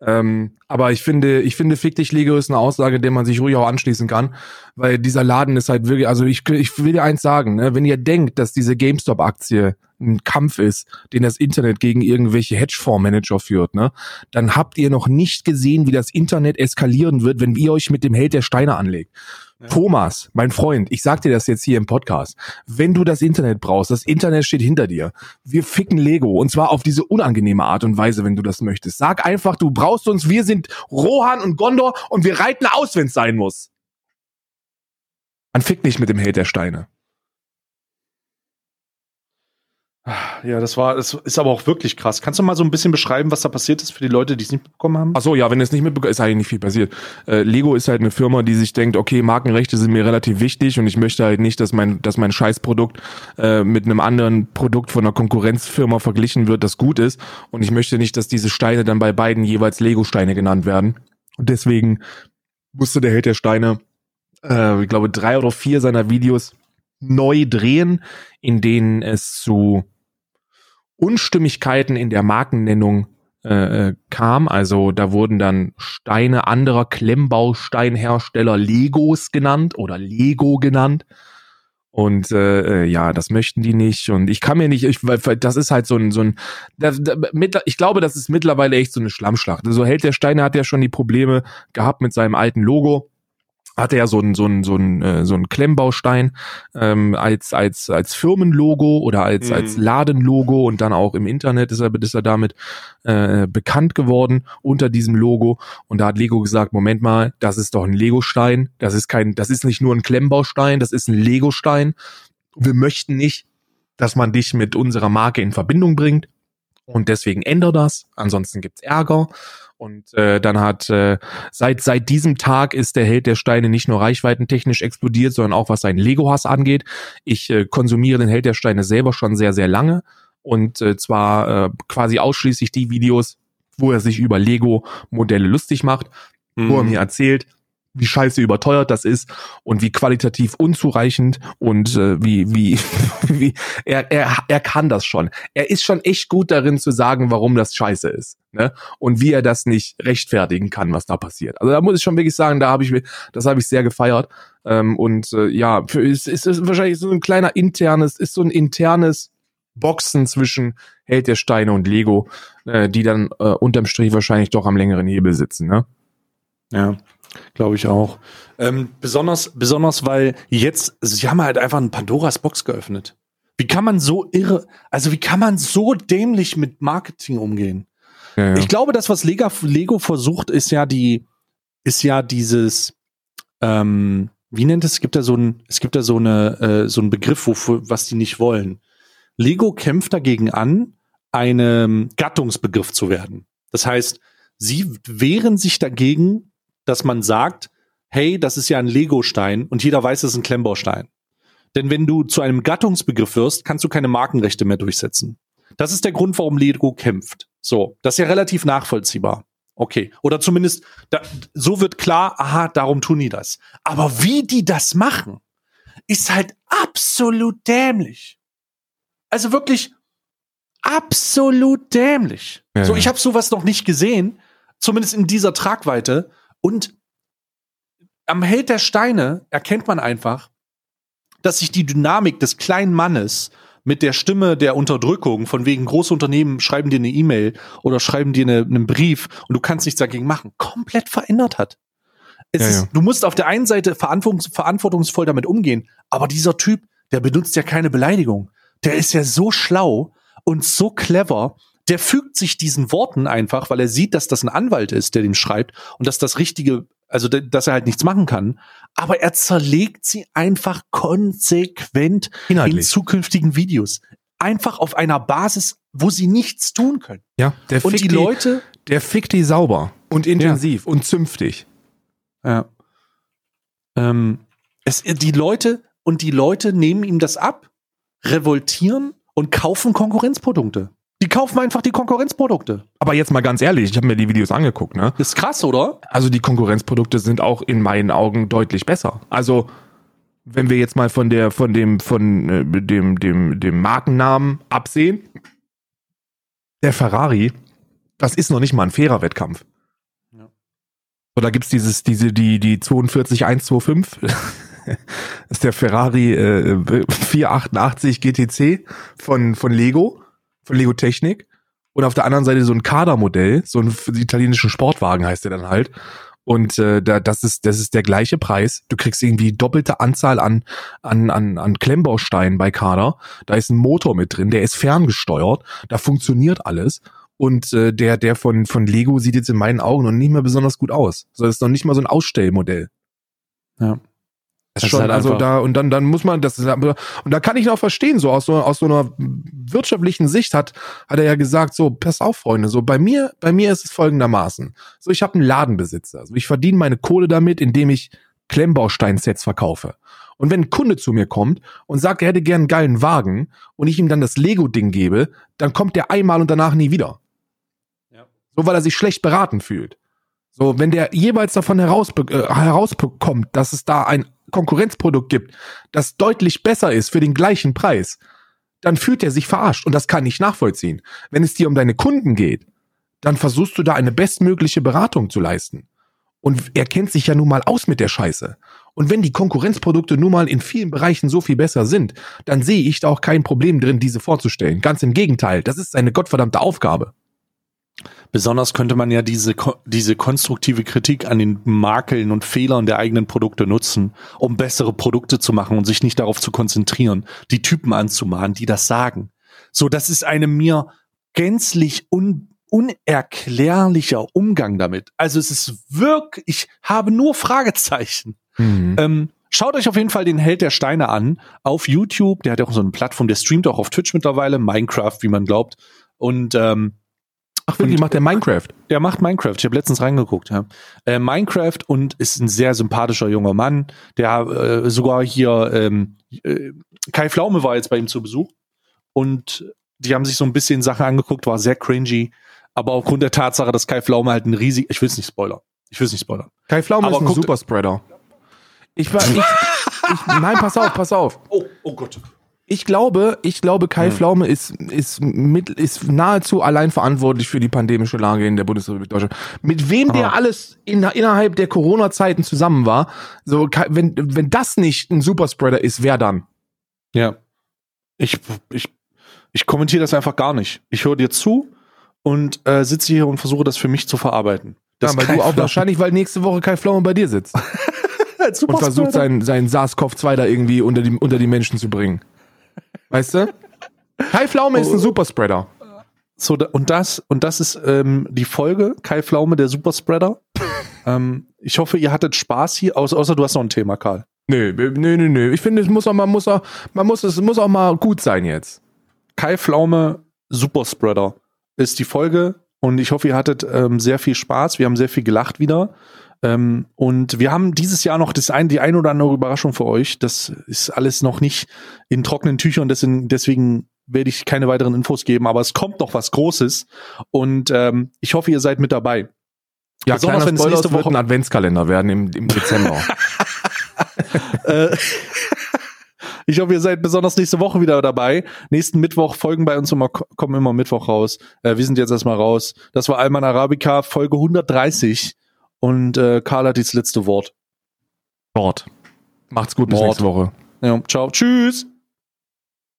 Ähm, aber ich finde, ich finde, Fick dich Lego ist eine Aussage, der man sich ruhig auch anschließen kann, weil dieser Laden ist halt wirklich, also ich, ich will dir eins sagen, ne, wenn ihr denkt, dass diese GameStop-Aktie ein Kampf ist, den das Internet gegen irgendwelche Hedgefondsmanager führt, ne, dann habt ihr noch nicht gesehen, wie das Internet eskalieren wird, wenn ihr euch mit dem Held der Steine anlegt. Thomas, mein Freund, ich sag dir das jetzt hier im Podcast. Wenn du das Internet brauchst, das Internet steht hinter dir. Wir ficken Lego und zwar auf diese unangenehme Art und Weise, wenn du das möchtest. Sag einfach, du brauchst uns, wir sind Rohan und Gondor und wir reiten aus, wenn es sein muss. Man fickt nicht mit dem Held der Steine. Ja, das war, das ist aber auch wirklich krass. Kannst du mal so ein bisschen beschreiben, was da passiert ist für die Leute, die es nicht bekommen haben? Ach so, ja, wenn es nicht mitbekommen, ist eigentlich nicht viel passiert. Äh, Lego ist halt eine Firma, die sich denkt, okay, Markenrechte sind mir relativ wichtig und ich möchte halt nicht, dass mein, dass mein Scheißprodukt äh, mit einem anderen Produkt von einer Konkurrenzfirma verglichen wird, das gut ist. Und ich möchte nicht, dass diese Steine dann bei beiden jeweils Lego-Steine genannt werden. Und deswegen musste der Held der Steine, äh, ich glaube, drei oder vier seiner Videos neu drehen, in denen es zu Unstimmigkeiten in der Markennennung äh, äh, kam. Also da wurden dann Steine anderer Klemmbausteinhersteller Legos genannt oder Lego genannt. Und äh, äh, ja, das möchten die nicht. Und ich kann mir nicht, ich, weil das ist halt so ein, so ein, das, da, mittler- ich glaube, das ist mittlerweile echt so eine Schlammschlacht. Also Held der Steine hat ja schon die Probleme gehabt mit seinem alten Logo. Hatte ja so ein so ein so ein äh, so ein Klemmbaustein ähm, als als als Firmenlogo oder als Mhm. als Ladenlogo und dann auch im Internet ist er ist er damit äh, bekannt geworden unter diesem Logo. Und da hat Lego gesagt Moment mal das ist doch ein Legostein. Das ist kein das ist nicht nur ein Klemmbaustein das ist ein Legostein. Wir möchten nicht dass man dich mit unserer Marke in Verbindung bringt. Und deswegen änder das. Ansonsten gibt's Ärger und äh, dann hat äh, seit seit diesem Tag ist der Held der Steine nicht nur reichweitentechnisch explodiert, sondern auch was seinen Lego-Hass angeht. Ich äh, konsumiere den Held der Steine selber schon sehr sehr lange und äh, zwar äh, quasi ausschließlich die Videos, wo er sich über Lego-Modelle lustig macht, wo er Mhm. mir erzählt, wie scheiße überteuert das ist und wie qualitativ unzureichend und äh, wie wie wie er er er kann das schon. Er ist schon echt gut darin zu sagen, warum das scheiße ist, ne? Und wie er das nicht rechtfertigen kann, was da passiert. Also da muss ich schon wirklich sagen, da habe ich das habe ich sehr gefeiert ähm, und äh, ja, für, es, es ist wahrscheinlich so ein kleiner internes ist so ein internes Boxen zwischen Held der Steine und Lego, äh, die dann äh, unterm Strich wahrscheinlich doch am längeren Hebel sitzen, ne? Ja, glaube ich auch. Ähm, besonders, besonders, weil jetzt, sie haben halt einfach ein Pandoras Box geöffnet. Wie kann man so irre, also wie kann man so dämlich mit Marketing umgehen? Ja, ja. Ich glaube, das, was Lego, Lego versucht, ist ja die, ist ja dieses, ähm, wie nennt es? Es gibt ja so ein, es gibt ja so eine, äh, so einen Begriff, wofür, was die nicht wollen. Lego kämpft dagegen an, einem Gattungsbegriff zu werden. Das heißt, sie wehren sich dagegen, dass man sagt, hey, das ist ja ein Lego-Stein und jeder weiß, es ist ein Klemmbaustein. Denn wenn du zu einem Gattungsbegriff wirst, kannst du keine Markenrechte mehr durchsetzen. Das ist der Grund, warum Lego kämpft. So, das ist ja relativ nachvollziehbar. Okay. Oder zumindest, da, so wird klar, aha, darum tun die das. Aber wie die das machen, ist halt absolut dämlich. Also wirklich absolut dämlich. Ja, so, ich habe sowas noch nicht gesehen, zumindest in dieser Tragweite. Und am Held der Steine erkennt man einfach, dass sich die Dynamik des kleinen Mannes mit der Stimme der Unterdrückung, von wegen große Unternehmen schreiben dir eine E-Mail oder schreiben dir eine, einen Brief und du kannst nichts dagegen machen, komplett verändert hat. Es Ja, ist, ja. Du musst auf der einen Seite verantwortungs verantwortungsvoll damit umgehen, aber dieser Typ, der benutzt ja keine Beleidigung. Der ist ja so schlau und so clever, der fügt sich diesen Worten einfach, weil er sieht, dass das ein Anwalt ist, der den schreibt und dass das Richtige, also dass er halt nichts machen kann. Aber er zerlegt sie einfach konsequent in Inhaltlich. zukünftigen Videos. Einfach auf einer Basis, wo sie nichts tun können. Ja, der Und fickt die Leute, der fickt die sauber und intensiv und zünftig. Ja. Ähm, es, die Leute und die Leute nehmen ihm das ab, revoltieren und kaufen Konkurrenzprodukte. Die kaufen einfach die Konkurrenzprodukte. Aber jetzt mal ganz ehrlich, ich habe mir die Videos angeguckt, ne? Ist krass, oder? Also die Konkurrenzprodukte sind auch in meinen Augen deutlich besser. Also wenn wir jetzt mal von der von dem von äh, dem dem dem Markennamen absehen, der Ferrari, das ist noch nicht mal ein fairer Wettkampf. Ja. Da gibt's dieses diese die die 42125 das ist der Ferrari äh, 488 GTC von von Lego, von Lego Technik und auf der anderen Seite so ein Kader-Modell, so ein italienischen Sportwagen heißt der dann halt. Und äh, da, das ist das ist der gleiche Preis. Du kriegst irgendwie doppelte Anzahl an an an, an Klemmbausteinen bei Kader. Da ist ein Motor mit drin, der ist ferngesteuert, da funktioniert alles. Und äh, der der von von Lego sieht jetzt in meinen Augen noch nicht mehr besonders gut aus. So ist noch nicht mal so ein Ausstellmodell. Ja. Das schon, halt also da und dann dann muss man das und da kann ich noch verstehen so aus so aus so einer wirtschaftlichen Sicht hat hat er ja gesagt so pass auf Freunde so bei mir bei mir ist es folgendermaßen. So ich habe einen Ladenbesitzer also ich verdiene meine Kohle damit indem ich Klemmbausteinsets verkaufe. Und wenn ein Kunde zu mir kommt und sagt er hätte gern einen geilen Wagen und ich ihm dann das Lego Ding gebe dann kommt der einmal und danach nie wieder. Ja. so weil er sich schlecht beraten fühlt. So, wenn der jeweils davon herausbe äh, herausbekommt, dass es da ein Konkurrenzprodukt gibt, das deutlich besser ist für den gleichen Preis, dann fühlt er sich verarscht und das kann ich nachvollziehen. Wenn es dir um deine Kunden geht, dann versuchst du da eine bestmögliche Beratung zu leisten. Und er kennt sich ja nun mal aus mit der Scheiße. Und wenn die Konkurrenzprodukte nun mal in vielen Bereichen so viel besser sind, dann sehe ich da auch kein Problem drin, diese vorzustellen. Ganz im Gegenteil, das ist seine gottverdammte Aufgabe. Besonders könnte man ja diese, diese konstruktive Kritik an den Makeln und Fehlern der eigenen Produkte nutzen, um bessere Produkte zu machen und sich nicht darauf zu konzentrieren, die Typen anzumahnen, die das sagen. So, das ist eine mir gänzlich un unerklärlicher Umgang damit. Also es ist wirklich, ich habe nur Fragezeichen. Mhm. Ähm, schaut euch auf jeden Fall den Held der Steine an auf YouTube. Der hat ja auch so eine Plattform, der streamt auch auf Twitch mittlerweile, Minecraft, wie man glaubt. Und ähm, Ach, wirklich, macht der Minecraft? der macht Minecraft. Ich habe letztens reingeguckt. Ja. Äh, Minecraft und ist ein sehr sympathischer junger Mann. Der äh, sogar hier ähm, äh, Kai Pflaume war jetzt bei ihm zu Besuch und die haben sich so ein bisschen Sachen angeguckt, war sehr cringy. Aber aufgrund der Tatsache, dass Kai Pflaume halt ein riesig, ich will es nicht spoilern. Ich will es nicht spoilern. Kai Pflaume Aber ist ein Superspreader. Ich war, ich, ich, nein, pass auf, pass auf. Oh, oh Gott. Ich glaube, ich glaube, Kai Pflaume ist, ist mit, ist nahezu allein verantwortlich für die pandemische Lage in der Bundesrepublik Deutschland. Mit wem der Ah. alles in, innerhalb der Corona-Zeiten zusammen war, so, wenn, wenn das nicht ein Superspreader ist, wer dann? Ja. Ich, ich, ich kommentiere das einfach gar nicht. Ich höre dir zu und äh, sitze hier und versuche das für mich zu verarbeiten. Ja, Das weil du auch wahrscheinlich, weil nächste Woche Kai Pflaume bei dir sitzt und versucht, sein, sein SARS-CoV-2 da irgendwie unter die, unter die Menschen zu bringen. Weißt du? Kai Pflaume ist ein Superspreader. So, und das, und das ist ähm, die Folge, Kai Pflaume, der Superspreader. ähm, ich hoffe, ihr hattet Spaß hier, außer, außer du hast noch ein Thema, Karl. Nö, nö, nö, nö. Ich finde, es muss auch mal, muss auch, man muss, es muss auch mal gut sein jetzt. Kai Pflaume, Superspreader ist die Folge und ich hoffe, ihr hattet ähm, sehr viel Spaß. Wir haben sehr viel gelacht wieder. Ähm, und wir haben dieses Jahr noch das ein, die ein oder andere Überraschung für euch. Das ist alles noch nicht in trockenen Tüchern, deswegen, deswegen werde ich keine weiteren Infos geben, aber es kommt noch was Großes und ähm, ich hoffe, ihr seid mit dabei. Ja, Besonders kleiner wenn es Spoiler, nächste es wird Woche- ein Adventskalender werden im, im Dezember. Äh, ich hoffe, ihr seid besonders nächste Woche wieder dabei. Nächsten Mittwoch folgen bei uns immer, kommen immer Mittwoch raus. Äh, wir sind jetzt erstmal raus. Das war Alman Arabica, Folge 130. Und äh, Karl hat das letzte Wort. Wort. Macht's gut, bis Mord. nächste Woche. Ja, ciao. Tschüss.